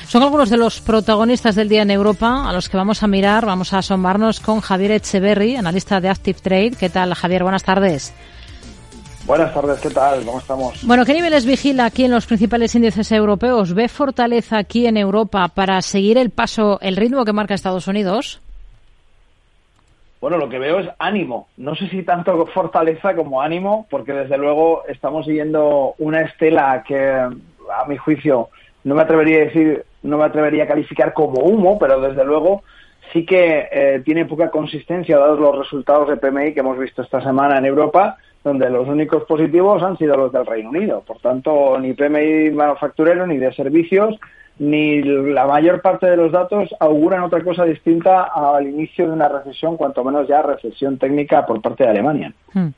[SPEAKER 1] Son algunos de los protagonistas del día en Europa a los que vamos a mirar, vamos a asomarnos con Javier Echeverry, analista de Active Trade. ¿Qué tal, Javier? Buenas tardes.
[SPEAKER 12] Buenas tardes, ¿qué tal? ¿Cómo estamos?
[SPEAKER 1] Bueno, ¿qué niveles vigila aquí en los principales índices europeos? ¿Ve fortaleza aquí en Europa para seguir el paso, el ritmo que marca Estados Unidos?
[SPEAKER 12] Bueno, lo que veo es ánimo. No sé si tanto fortaleza como ánimo, porque desde luego estamos siguiendo una estela que, a mi juicio, no me atrevería a decir, no me atrevería a calificar como humo, pero desde luego sí que eh, tiene poca consistencia dados los resultados de PMI que hemos visto esta semana en Europa donde los únicos positivos han sido los del Reino Unido. Por tanto, ni PMI manufacturero, ni de servicios, ni la mayor parte de los datos auguran otra cosa distinta al inicio de una recesión, cuanto menos ya recesión técnica por parte de Alemania.
[SPEAKER 1] Hmm.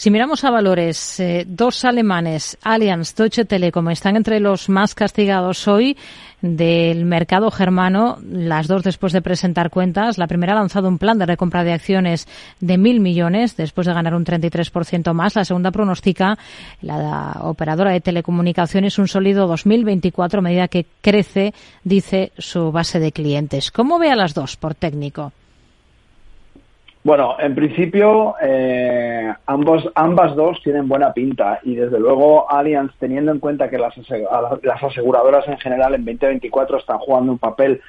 [SPEAKER 1] Si miramos a valores, eh, dos alemanes, Allianz, Deutsche Telekom, están entre los más castigados hoy del mercado germano, las dos después de presentar cuentas. La primera ha lanzado un plan de recompra de acciones de mil millones después de ganar un 33% más. La segunda pronostica la operadora de telecomunicaciones un sólido 2024 a medida que crece, dice, su base de clientes. ¿Cómo ve a las dos por técnico?
[SPEAKER 12] Bueno, en principio eh, ambos, ambas dos tienen buena pinta y desde luego Allianz, teniendo en cuenta que las, las aseguradoras en general en 2024 están jugando un papel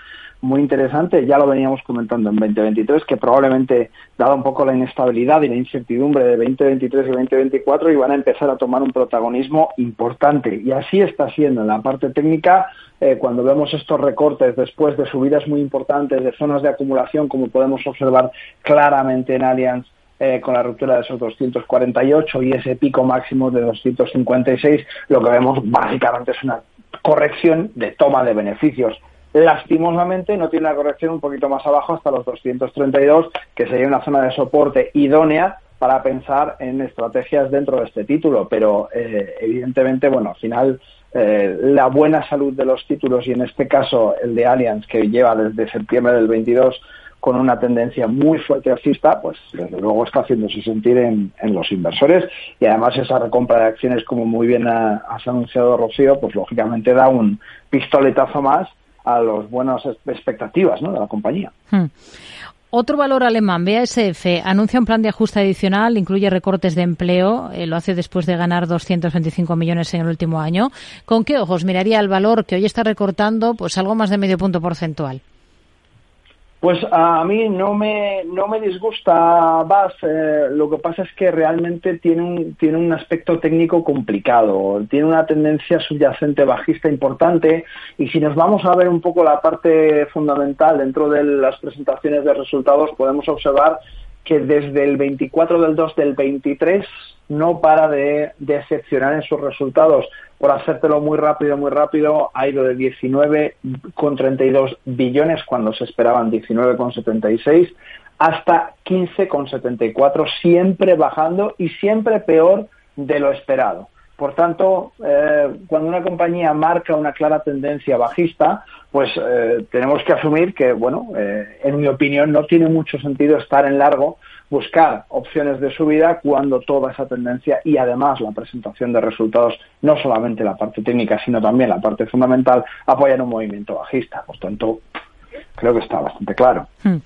[SPEAKER 12] muy interesante. Ya lo veníamos comentando en 2023, que probablemente, dado un poco la inestabilidad y la incertidumbre de 2023 y 2024, iban a empezar a tomar un protagonismo importante. Y así está siendo en la parte técnica. Eh, cuando vemos estos recortes después de subidas muy importantes de zonas de acumulación, como podemos observar claramente en Allianz, eh, con la ruptura de esos 248 y ese pico máximo de 256, lo que vemos básicamente es una corrección de toma de beneficios Lastimosamente no tiene una corrección un poquito más abajo hasta los 232, que sería una zona de soporte idónea para pensar en estrategias dentro de este título, pero eh, evidentemente, bueno, al final eh, la buena salud de los títulos y en este caso el de Allianz, que lleva desde septiembre del 22 con una tendencia muy fuerte alcista, pues desde luego está haciéndose sentir en, los inversores. Y además esa recompra de acciones, como muy bien has anunciado Rocío, pues lógicamente da un pistoletazo más a las buenas expectativas de la compañía. Hmm.
[SPEAKER 1] Otro valor alemán, BASF, anuncia un plan de ajuste adicional, incluye recortes de empleo, eh, lo hace después de ganar 225 millones en el último año. ¿Con qué ojos miraría el valor que hoy está recortando pues algo más de medio punto porcentual?
[SPEAKER 12] Pues a mí no me, no me disgusta BAS, eh, lo que pasa es que realmente tiene un, tiene un aspecto técnico complicado, tiene una tendencia subyacente bajista importante y si nos vamos a ver un poco la parte fundamental dentro de las presentaciones de resultados podemos observar que desde el 24 del 2 del 23 no para de decepcionar en sus resultados. Por hacértelo muy rápido, muy rápido, ha ido de 19,32 billones cuando se esperaban 19,76 hasta 15,74, siempre bajando y siempre peor de lo esperado. Por tanto, eh, cuando una compañía marca una clara tendencia bajista, pues eh, tenemos que asumir que, bueno, eh, en mi opinión, no tiene mucho sentido estar en largo, buscar opciones de subida cuando toda esa tendencia y además la presentación de resultados, no solamente la parte técnica, sino también la parte fundamental, apoyan un movimiento bajista. Por tanto, creo que está bastante claro. Hmm.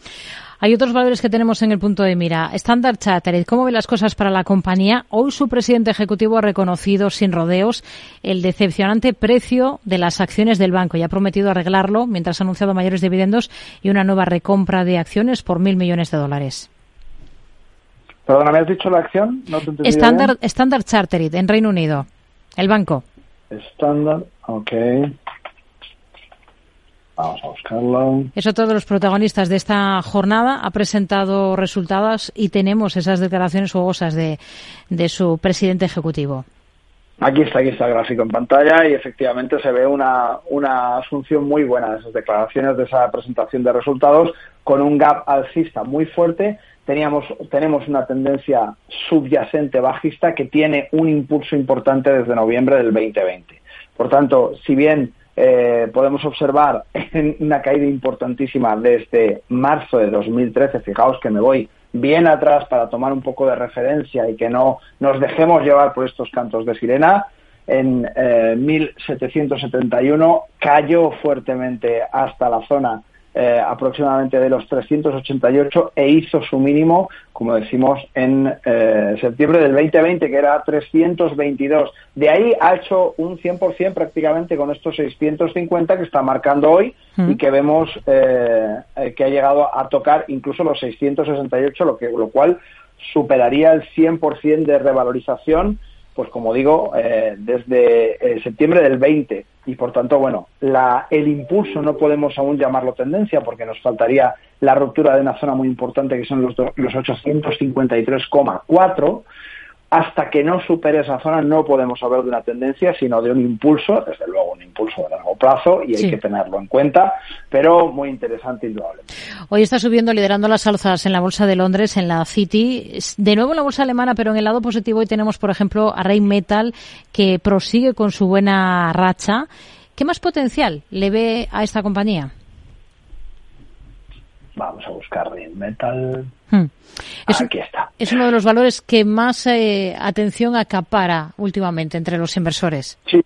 [SPEAKER 1] Hay otros valores que tenemos en el punto de mira. Standard Chartered, ¿cómo ve las cosas para la compañía? Hoy su presidente ejecutivo ha reconocido sin rodeos el decepcionante precio de las acciones del banco y ha prometido arreglarlo mientras ha anunciado mayores dividendos y una nueva recompra de acciones por mil millones de dólares.
[SPEAKER 12] Perdona, ¿me has dicho la acción?
[SPEAKER 1] Standard, Standard Chartered en Reino Unido, el banco.
[SPEAKER 12] Standard, ok. Vamos a buscarlo.
[SPEAKER 1] Es otro de los protagonistas de esta jornada. Ha presentado resultados y tenemos esas declaraciones jugosas de, de su presidente ejecutivo.
[SPEAKER 12] Aquí está, aquí está el gráfico en pantalla y efectivamente se ve una, una asunción muy buena de esas declaraciones, de esa presentación de resultados, con un gap alcista muy fuerte. Teníamos, tenemos una tendencia subyacente bajista que tiene un impulso importante desde noviembre del 2020. Por tanto, si bien eh, podemos observar una caída importantísima desde marzo de 2013. Fijaos que me voy bien atrás para tomar un poco de referencia y que no nos dejemos llevar por estos cantos de sirena. En 1771 cayó fuertemente hasta la zona eh, aproximadamente de los 388 e hizo su mínimo, como decimos, en eh, septiembre del 2020, que era 322. De ahí ha hecho un 100% prácticamente con estos 650 que está marcando hoy y que vemos eh, que ha llegado a tocar incluso los 668, lo, que, lo cual superaría el 100% de revalorización pues como digo, eh, desde eh, septiembre del 20 y por tanto, bueno, la, el impulso no podemos aún llamarlo tendencia porque nos faltaría la ruptura de una zona muy importante que son los, los 853,4 hasta que no supere esa zona no podemos hablar de una tendencia, sino de un impulso, desde luego un impulso de largo plazo y hay que tenerlo en cuenta, pero muy interesante indudablemente.
[SPEAKER 1] Hoy está subiendo, liderando las alzas en la Bolsa de Londres, en la City, de nuevo en la Bolsa alemana, pero en el lado positivo hoy tenemos, por ejemplo, a Rey Metal, que prosigue con su buena racha. ¿Qué más potencial le ve a esta compañía?
[SPEAKER 12] Vamos a buscar Metal. Hmm. Aquí está.
[SPEAKER 1] Es uno de los valores que más eh, atención acapara últimamente entre los inversores.
[SPEAKER 12] Sí.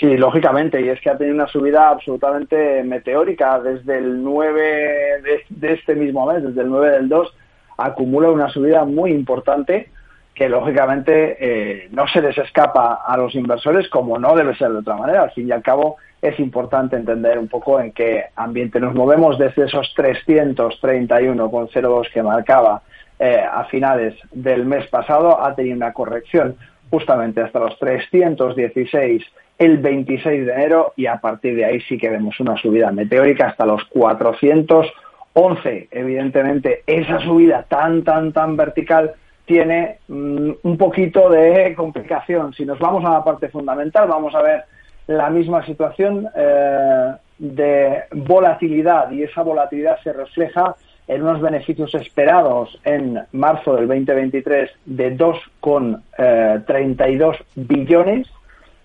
[SPEAKER 12] Sí, lógicamente, y es que ha tenido una subida absolutamente meteórica desde el 9 de, este mismo mes, desde el 9 del 2, acumula una subida muy importante que lógicamente eh, no se les escapa a los inversores como no debe ser de otra manera. Al fin y al cabo, es importante entender un poco en qué ambiente nos movemos desde esos 331,02 que marcaba eh, a finales del mes pasado, ha tenido una corrección justamente hasta los 316 el 26 de enero y a partir de ahí sí que vemos una subida meteórica hasta los 411. Evidentemente, esa subida tan, tan, tan vertical tiene mm, un poquito de complicación. Si nos vamos a la parte fundamental, vamos a ver la misma situación eh, de volatilidad y esa volatilidad se refleja en unos beneficios esperados en marzo del 2023 de 2,32 eh, billones,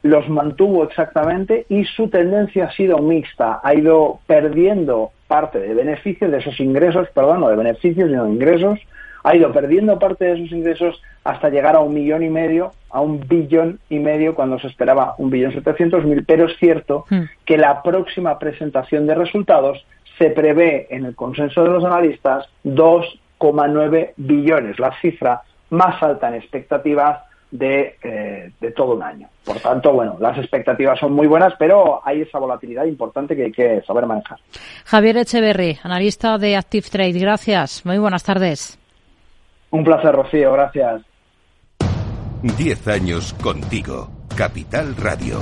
[SPEAKER 12] los mantuvo exactamente y su tendencia ha sido mixta, ha ido perdiendo parte de beneficios, de esos ingresos, perdón, no de beneficios, sino de ingresos, ha ido perdiendo parte de sus ingresos hasta llegar a un millón y medio, a un billón y medio cuando se esperaba un billón setecientos mil, pero es cierto hmm. que la próxima presentación de resultados se prevé en el consenso de los analistas 2,9 billones, la cifra más alta en expectativas de, eh, de, todo un año. Por tanto, bueno, las expectativas son muy buenas, pero hay esa volatilidad importante que hay que saber manejar.
[SPEAKER 1] Javier Echeverry, analista de Active Trade, gracias. Muy buenas tardes.
[SPEAKER 12] Un placer, Rocío, gracias.
[SPEAKER 6] Diez años contigo. Capital Radio.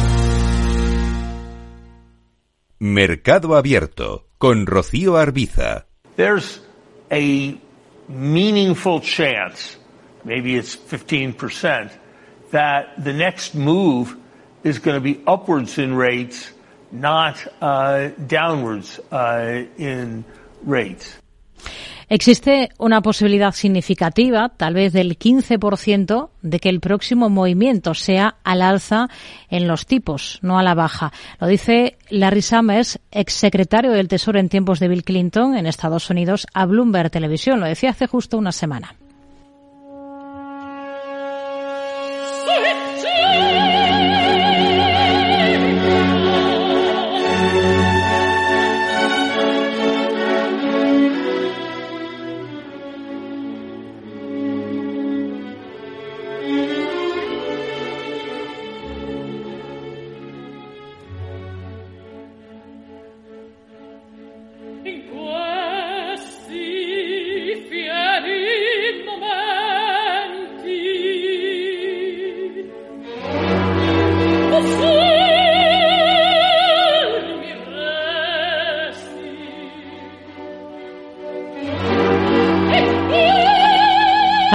[SPEAKER 6] Mercado Abierto con Rocío Arbiza.
[SPEAKER 13] There's a meaningful chance, maybe it's 15%, that the next move is going to be upwards in rates, not uh, downwards uh, in rates.
[SPEAKER 1] Existe una posibilidad significativa, tal vez del 15%, de que el próximo movimiento sea al alza en los tipos, no a la baja. Lo dice Larry Summers, exsecretario del Tesoro en tiempos de Bill Clinton en Estados Unidos, a Bloomberg Televisión. Lo decía hace justo una semana.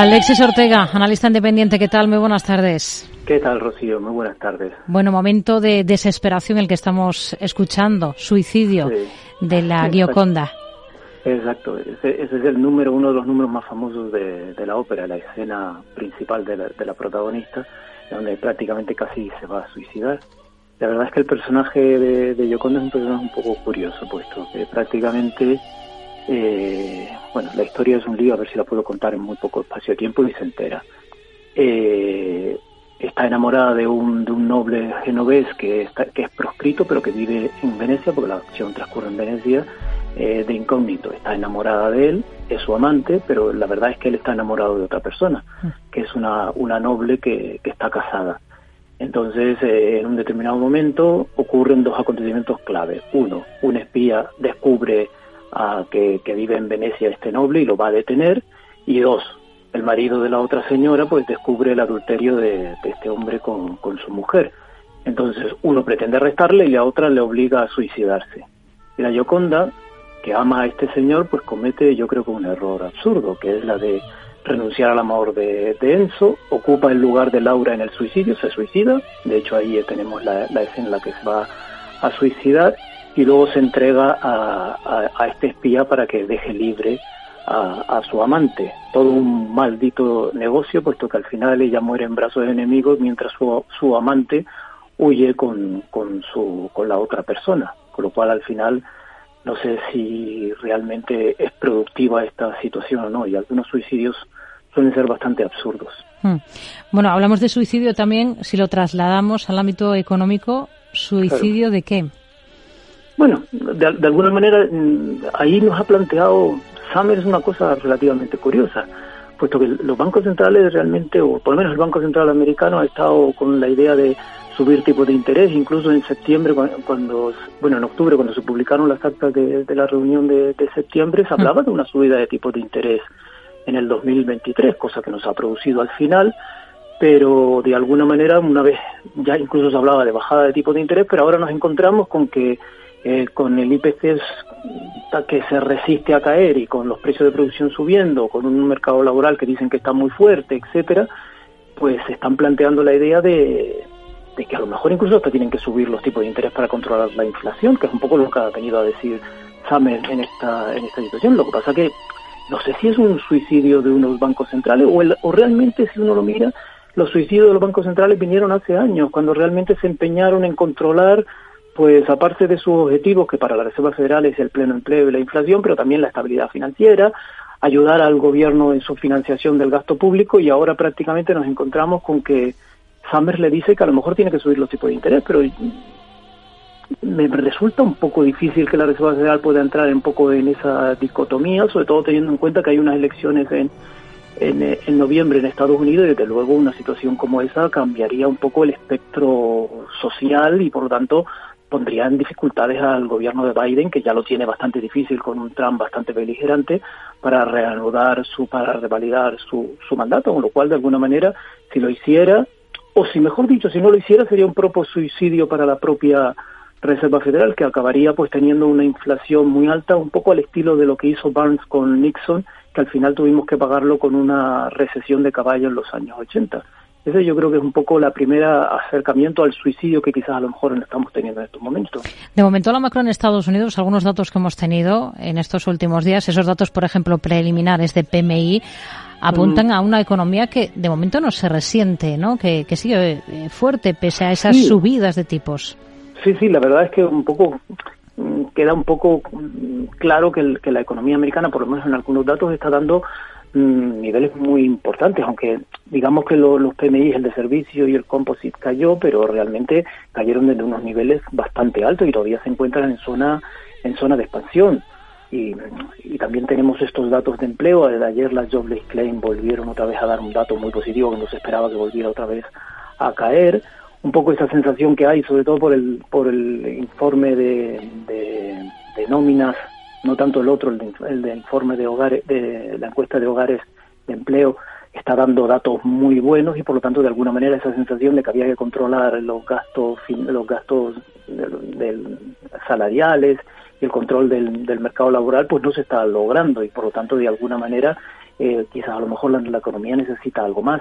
[SPEAKER 1] Alexis Ortega, analista independiente, ¿qué tal? Muy buenas tardes.
[SPEAKER 14] ¿Qué tal, Rocío? Muy buenas tardes.
[SPEAKER 1] Bueno, momento de desesperación el que estamos escuchando, suicidio de la Gioconda.
[SPEAKER 14] Exacto, ese, es el número, uno de los números más famosos de, la ópera, la escena principal de la, protagonista, donde prácticamente casi se va a suicidar. La verdad es que el personaje de, de Gioconda es un personaje un poco curioso, puesto que prácticamente eh, bueno, la historia es un lío, a ver si la puedo contar en muy poco espacio de tiempo y se entera. Eh, está enamorada de un, de un noble genovés que, está, que es proscrito, pero que vive en Venecia, porque la acción transcurre en Venecia, eh, de incógnito. Está enamorada de él, es su amante, pero la verdad es que él está enamorado de otra persona, que es una, una noble que, que está casada. Entonces, en un determinado momento ocurren dos acontecimientos clave. Uno, un espía descubre que, vive en Venecia este noble y lo va a detener. Y dos, el marido de la otra señora pues descubre el adulterio de, este hombre con, su mujer. Entonces uno pretende arrestarle y la otra le obliga a suicidarse. Y la Gioconda, que ama a este señor, pues comete yo creo que un error absurdo, que es la de renunciar al amor de, Enzo, ocupa el lugar de Laura en el suicidio, se suicida, de hecho ahí tenemos la, la escena en la que se va a suicidar y luego se entrega a, este espía para que deje libre a, su amante. Todo un maldito negocio, puesto que al final ella muere en brazos de enemigos mientras su, su amante huye con, con, su, con la otra persona. Con lo cual al final no sé si realmente es productiva esta situación o no. Y algunos suicidios suelen ser bastante absurdos.
[SPEAKER 1] Hmm. Bueno, hablamos de suicidio también, si lo trasladamos al ámbito económico, ¿suicidio de qué?
[SPEAKER 14] Bueno, de, alguna manera mm, ahí nos ha planteado Summer es una cosa relativamente curiosa, puesto que los bancos centrales realmente, o por lo menos el Banco Central americano ha estado con la idea de subir tipos de interés, incluso en septiembre, cuando, bueno, en octubre, cuando se publicaron las actas de, la reunión de, septiembre, se hablaba de una subida de tipos de interés en el 2023, cosa que nos ha producido al final, pero de alguna manera, una vez ya incluso se hablaba de bajada de tipos de interés, pero ahora nos encontramos con que eh, con el IPC que se resiste a caer y con los precios de producción subiendo, con un mercado laboral que dicen que está muy fuerte, etcétera, pues se están planteando la idea de, que a lo mejor incluso hasta tienen que subir los tipos de interés para controlar la inflación, que es un poco lo que ha venido a decir Samer en esta, en esta situación. Lo que pasa que no sé si es un suicidio de unos bancos centrales o, o realmente si uno lo mira, los suicidios de los bancos centrales vinieron hace años, cuando realmente se empeñaron en controlar pues aparte de sus objetivos, que para la Reserva Federal es el pleno empleo y la inflación, pero también la estabilidad financiera, ayudar al gobierno en su financiación del gasto público y ahora prácticamente nos encontramos con que Summers le dice que a lo mejor tiene que subir los tipos de interés, pero me resulta un poco difícil que la Reserva Federal pueda entrar un poco en esa dicotomía, sobre todo teniendo en cuenta que hay unas elecciones en, en, en, noviembre en Estados Unidos y desde luego una situación como esa cambiaría un poco el espectro social y por lo tanto pondría en dificultades al gobierno de Biden, que ya lo tiene bastante difícil con un Trump bastante beligerante, para reanudar su, para revalidar su, su mandato, con lo cual, de alguna manera, si lo hiciera, o si mejor dicho, si no lo hiciera, sería un propio suicidio para la propia Reserva Federal, que acabaría pues teniendo una inflación muy alta, un poco al estilo de lo que hizo Barnes con Nixon, que al final tuvimos que pagarlo con una recesión de caballo en los años 80. Ese yo creo que es un poco la primera acercamiento al suicidio que quizás a lo mejor estamos teniendo en estos momentos.
[SPEAKER 1] De momento la macro en Estados Unidos, algunos datos que hemos tenido en estos últimos días, esos datos, por ejemplo, preliminares de PMI, apuntan a una economía que de momento no se resiente, ¿no? Que, que sigue eh, fuerte pese a esas subidas de tipos.
[SPEAKER 14] Sí, sí, la verdad es que un poco mm, queda un poco mm, claro que, que la economía americana, por lo menos en algunos datos, está dando Mm, niveles muy importantes, aunque digamos que los PMI, el de servicio y el composite cayó, pero realmente cayeron desde unos niveles bastante altos y todavía se encuentran en zona en zona de expansión. Y, también tenemos estos datos de empleo. Ayer las Jobless Claim volvieron otra vez a dar un dato muy positivo que no se esperaba que volviera otra vez a caer. Un poco esa sensación que hay, sobre todo por el, por el informe de nóminas no tanto el otro, el de, informe de hogares, de la encuesta de hogares de empleo, está dando datos muy buenos y por lo tanto de alguna manera esa sensación de que había que controlar los gastos los gastos del, salariales y el control del, mercado laboral pues no se está logrando y por lo tanto de alguna manera eh, quizás a lo mejor la, la economía necesita algo más.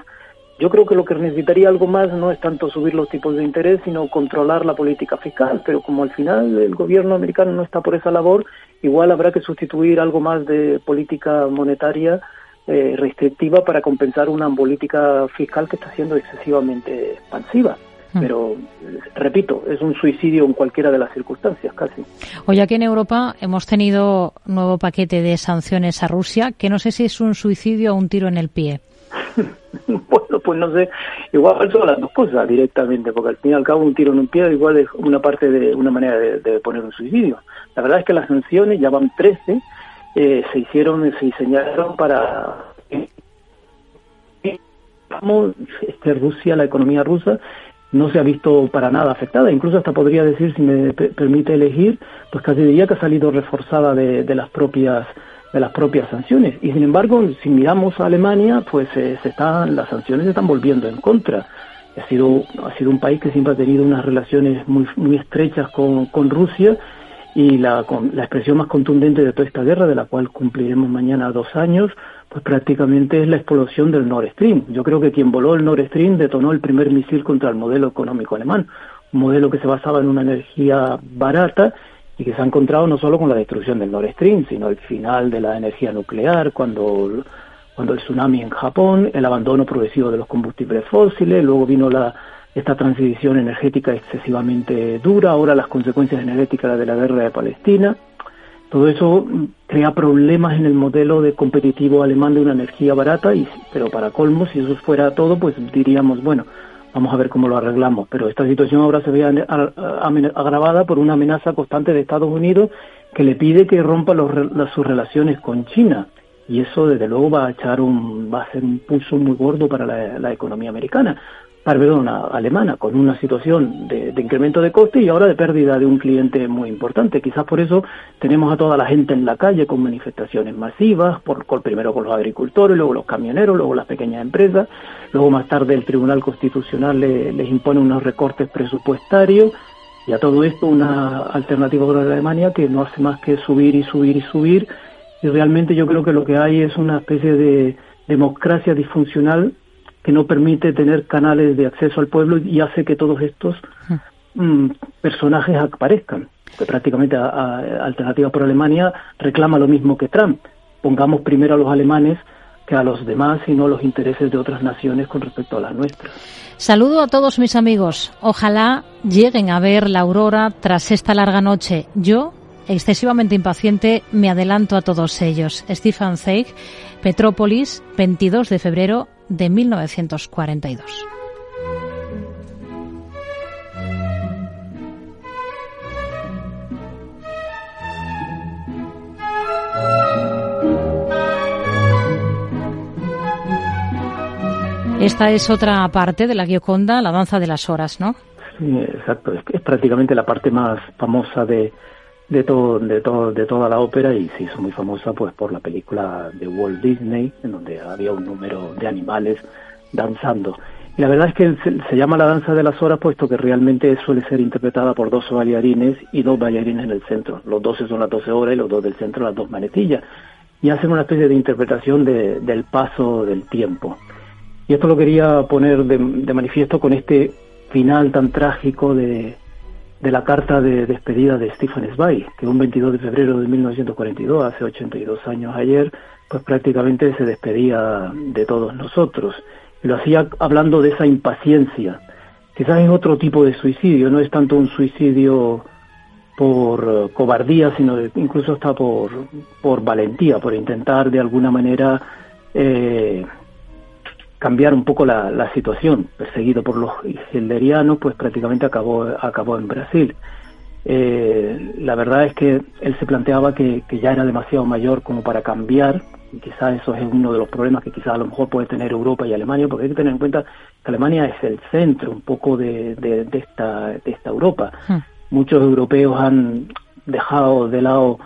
[SPEAKER 14] Yo creo que lo que necesitaría algo más no es tanto subir los tipos de interés, sino controlar la política fiscal. Pero como al final el gobierno americano no está por esa labor, igual habrá que sustituir algo más de política monetaria eh, restrictiva para compensar una política fiscal que está siendo excesivamente expansiva. Pero, repito, es un suicidio en cualquiera de las circunstancias, casi.
[SPEAKER 1] Hoy aquí en Europa hemos tenido nuevo paquete de sanciones a Rusia, que no sé si es un suicidio o un tiro en el pie.
[SPEAKER 14] bueno, pues no sé, igual son las dos cosas directamente, porque al fin y al cabo un tiro en un pie igual es una parte de una manera de, poner un suicidio. La verdad es que las sanciones ya van 13, eh, se hicieron, se diseñaron para este, Rusia, la economía rusa no se ha visto para nada afectada, incluso hasta podría decir, si me permite elegir, pues casi diría que ha salido reforzada de, de las propias de las propias sanciones. Y sin embargo, si miramos a Alemania, pues eh, se están, las sanciones se están volviendo en contra. Ha sido, ha sido un país que siempre ha tenido unas relaciones muy, muy estrechas con, con Rusia y la, la expresión más contundente de toda esta guerra, de la cual cumpliremos mañana dos años, pues prácticamente es la explosión del Nord Stream. Yo creo que quien voló el Nord Stream detonó el primer misil contra el modelo económico alemán, un modelo que se basaba en una energía barata y que se ha encontrado no solo con la destrucción del Nord Stream, sino el final de la energía nuclear, cuando, cuando el tsunami en Japón, el abandono progresivo de los combustibles fósiles, luego vino la, esta transición energética excesivamente dura, ahora las consecuencias energéticas de la guerra de Palestina. Todo eso crea problemas en el modelo de competitivo alemán de una energía barata, y, pero para colmo, si eso fuera todo, pues diríamos, bueno, Vamos a ver cómo lo arreglamos. Pero esta situación ahora se ve agravada por una amenaza constante de Estados Unidos que le pide que rompa sus relaciones con China. Y eso, desde luego, va a echar un, va a ser un pulso muy gordo para la economía americana perdón, alemana, con una situación de, incremento de coste y ahora de pérdida de un cliente muy importante. Quizás por eso tenemos a toda la gente en la calle con manifestaciones masivas, por, primero con los agricultores, luego los camioneros, luego las pequeñas empresas, luego más tarde el Tribunal Constitucional les impone unos recortes presupuestarios. Y a todo esto una alternativa para Alemania que no hace más que subir y subir y subir. Y realmente yo creo que lo que hay es una especie de democracia disfuncional que no permite tener canales de acceso al pueblo y hace que todos estos mm, personajes aparezcan. Que prácticamente Alternativa por Alemania reclama lo mismo que Trump. Pongamos primero a los alemanes que a los demás y no los intereses de otras naciones con respecto a las nuestras.
[SPEAKER 1] Saludo a todos mis amigos. Ojalá lleguen a ver la aurora tras esta larga noche. Yo, excesivamente impaciente, me adelanto a todos ellos. Stefan Zweig, Petrópolis, 22 de febrero de 1942. Esta es otra parte de la Gioconda, la danza de las horas, ¿no?
[SPEAKER 14] Sí, exacto. Es, prácticamente la parte más famosa de, de todo, de todo, de toda la ópera y se hizo muy famosa pues por la película de Walt Disney, en donde había un número de animales danzando. Y la verdad es que se, llama la danza de las horas puesto que realmente suele ser interpretada por dos bailarines y dos bailarines en el centro. Los doce son las doce horas y los dos del centro las dos manecillas. Y hacen una especie de interpretación de, del paso del tiempo. Y esto lo quería poner de, de manifiesto con este final tan trágico de, de la carta de despedida de Stephen Zweig, que un 22 de febrero de 1942, hace 82 años ayer, pues prácticamente se despedía de todos nosotros. Y lo hacía hablando de esa impaciencia. Quizás es otro tipo de suicidio, no es tanto un suicidio por eh, cobardía, sino incluso hasta por, por valentía, por intentar de alguna manera eh, cambiar un poco la, la situación. Perseguido por los hilderianos, pues prácticamente acabó, acabó en Brasil. Eh, la verdad es que él se planteaba que, que, ya era demasiado mayor como para cambiar, y quizás eso es uno de los problemas que quizás a lo mejor puede tener Europa y Alemania, porque hay que tener en cuenta que Alemania es el centro un poco de, de, esta, de esta Europa. Hmm. Muchos europeos han dejado de lado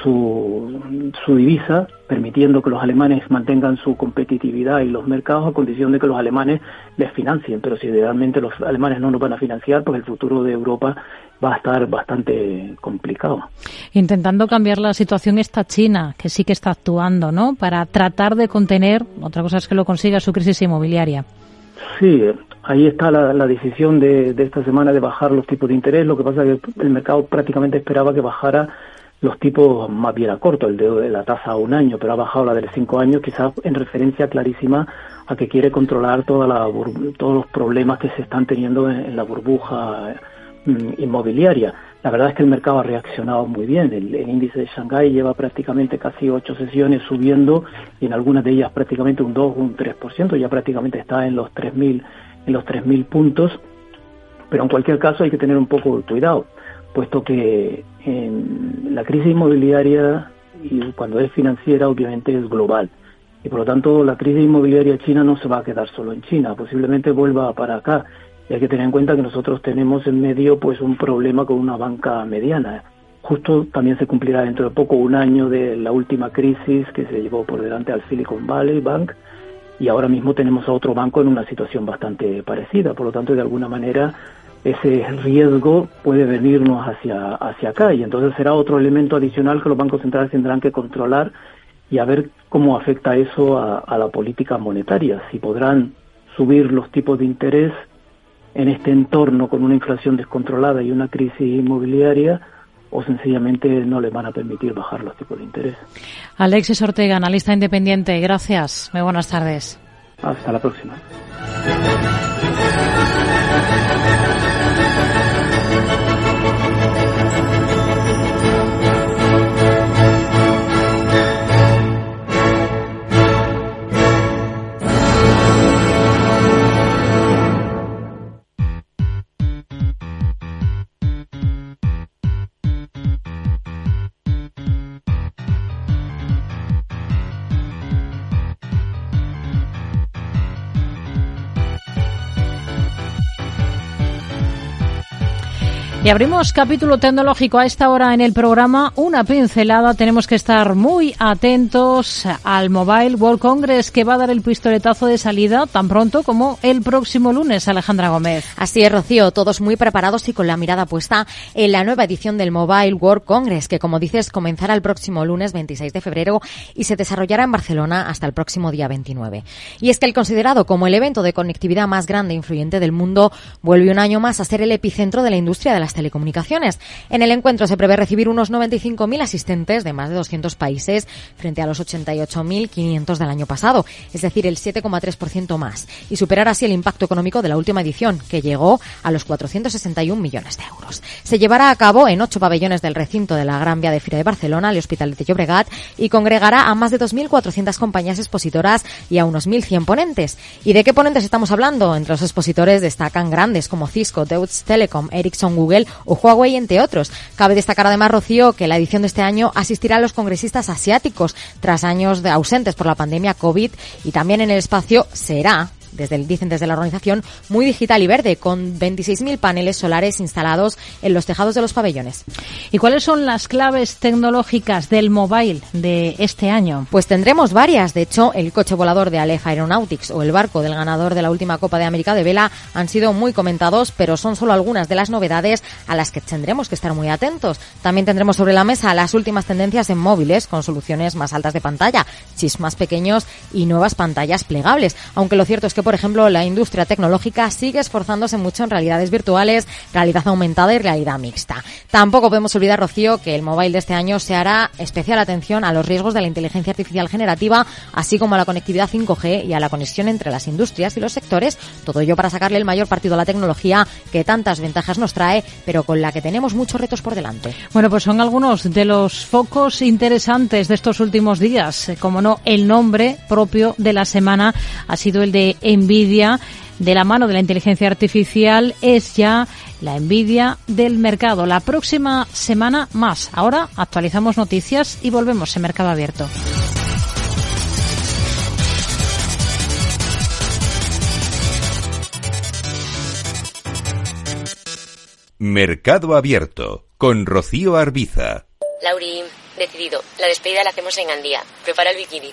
[SPEAKER 14] su, su divisa, permitiendo que los alemanes mantengan su competitividad y los mercados a condición de que los alemanes les financien. Pero si realmente los alemanes no nos van a financiar, pues el futuro de Europa va a estar bastante complicado.
[SPEAKER 1] Intentando cambiar la situación está China, que sí que está actuando, ¿no? Para tratar de contener, otra cosa es que lo consiga, su crisis inmobiliaria.
[SPEAKER 14] Sí, ahí está la, decisión de, de, esta semana de bajar los tipos de interés. Lo que pasa es que el mercado prácticamente esperaba que bajara los tipos más bien a corto, el de la tasa a un año, pero ha bajado la de cinco años, quizás en referencia clarísima a que quiere controlar toda la, todos los problemas que se están teniendo en, la burbuja mm, inmobiliaria. La verdad es que el mercado ha reaccionado muy bien. El, índice de Shanghái lleva prácticamente casi ocho sesiones subiendo y en algunas de ellas prácticamente un 2 o un 3%, ya prácticamente está en los 3.000 en los 3.000 puntos, pero en cualquier caso hay que tener un poco de cuidado puesto que en la crisis inmobiliaria y cuando es financiera obviamente es global. Y por lo tanto la crisis inmobiliaria china no se va a quedar solo en China, posiblemente vuelva para acá. Y hay que tener en cuenta que nosotros tenemos en medio pues un problema con una banca mediana. Justo también se cumplirá dentro de poco un año de la última crisis que se llevó por delante al Silicon Valley Bank. Y ahora mismo tenemos a otro banco en una situación bastante parecida, por lo tanto de alguna manera ese riesgo puede venirnos hacia, hacia acá y entonces será otro elemento adicional que los bancos centrales tendrán que controlar y a ver cómo afecta eso a, la política monetaria, si podrán subir los tipos de interés en este entorno con una inflación descontrolada y una crisis inmobiliaria o sencillamente no les van a permitir bajar los tipos de interés.
[SPEAKER 1] Alexis Ortega, analista independiente, gracias. Muy buenas tardes.
[SPEAKER 14] Hasta la próxima.
[SPEAKER 1] Y abrimos capítulo tecnológico a esta hora en el programa. Una pincelada. Tenemos que estar muy atentos al Mobile World Congress que va a dar el pistoletazo de salida tan pronto como el próximo lunes, Alejandra Gómez.
[SPEAKER 9] Así es, Rocío. Todos muy preparados y con la mirada puesta en la nueva edición del Mobile World Congress que, como dices, comenzará el próximo lunes 26 de febrero y se desarrollará en Barcelona hasta el próximo día 29. Y es que el considerado como el evento de conectividad más grande e influyente del mundo vuelve un año más a ser el epicentro de la industria de las telecomunicaciones. En el encuentro se prevé recibir unos 95.000 asistentes de más de 200 países frente a los 88.500 del año pasado, es decir, el 7,3% más, y superar así el impacto económico de la última edición, que llegó a los 461 millones de euros. Se llevará a cabo en ocho pabellones del recinto de la Gran Vía de Fira de Barcelona, el Hospital de Llobregat, y congregará a más de 2.400 compañías expositoras y a unos 1.100 ponentes. ¿Y de qué ponentes estamos hablando? Entre los expositores destacan grandes como Cisco, Deutsche Telekom, Ericsson, Google o Huawei, entre otros. Cabe destacar además, Rocío, que la edición de este año asistirá a los congresistas asiáticos tras años de ausentes por la pandemia COVID y también en el espacio será desde dicen desde la organización, muy digital y verde, con 26.000 paneles solares instalados en los tejados de los pabellones.
[SPEAKER 1] ¿Y cuáles son las claves tecnológicas del mobile de este año?
[SPEAKER 9] Pues tendremos varias. De hecho, el coche volador de Aleph Aeronautics o el barco del ganador de la última Copa de América de Vela han sido muy comentados, pero son solo algunas de las novedades a las que tendremos que estar muy atentos. También tendremos sobre la mesa las últimas tendencias en móviles con soluciones más altas de pantalla, chips más pequeños y nuevas pantallas plegables. Aunque lo cierto es que por ejemplo, la industria tecnológica sigue esforzándose mucho en realidades virtuales, realidad aumentada y realidad mixta. Tampoco podemos olvidar, Rocío, que el mobile de este año se hará especial atención a los riesgos de la inteligencia artificial generativa, así como a la conectividad 5G y a la conexión entre las industrias y los sectores, todo ello para sacarle el mayor partido a la tecnología que tantas ventajas nos trae, pero con la que tenemos muchos retos por delante.
[SPEAKER 1] Bueno, pues son algunos de los focos interesantes de estos últimos días. Como no, el nombre propio de la semana ha sido el de Nvidia de la mano de la inteligencia artificial es ya la envidia del mercado. La próxima semana más. Ahora actualizamos noticias y volvemos en Mercado Abierto.
[SPEAKER 6] Mercado Abierto con Rocío Arbiza.
[SPEAKER 15] Lauri, Decidido, la despedida la hacemos en Gandía. Prepara el bikini.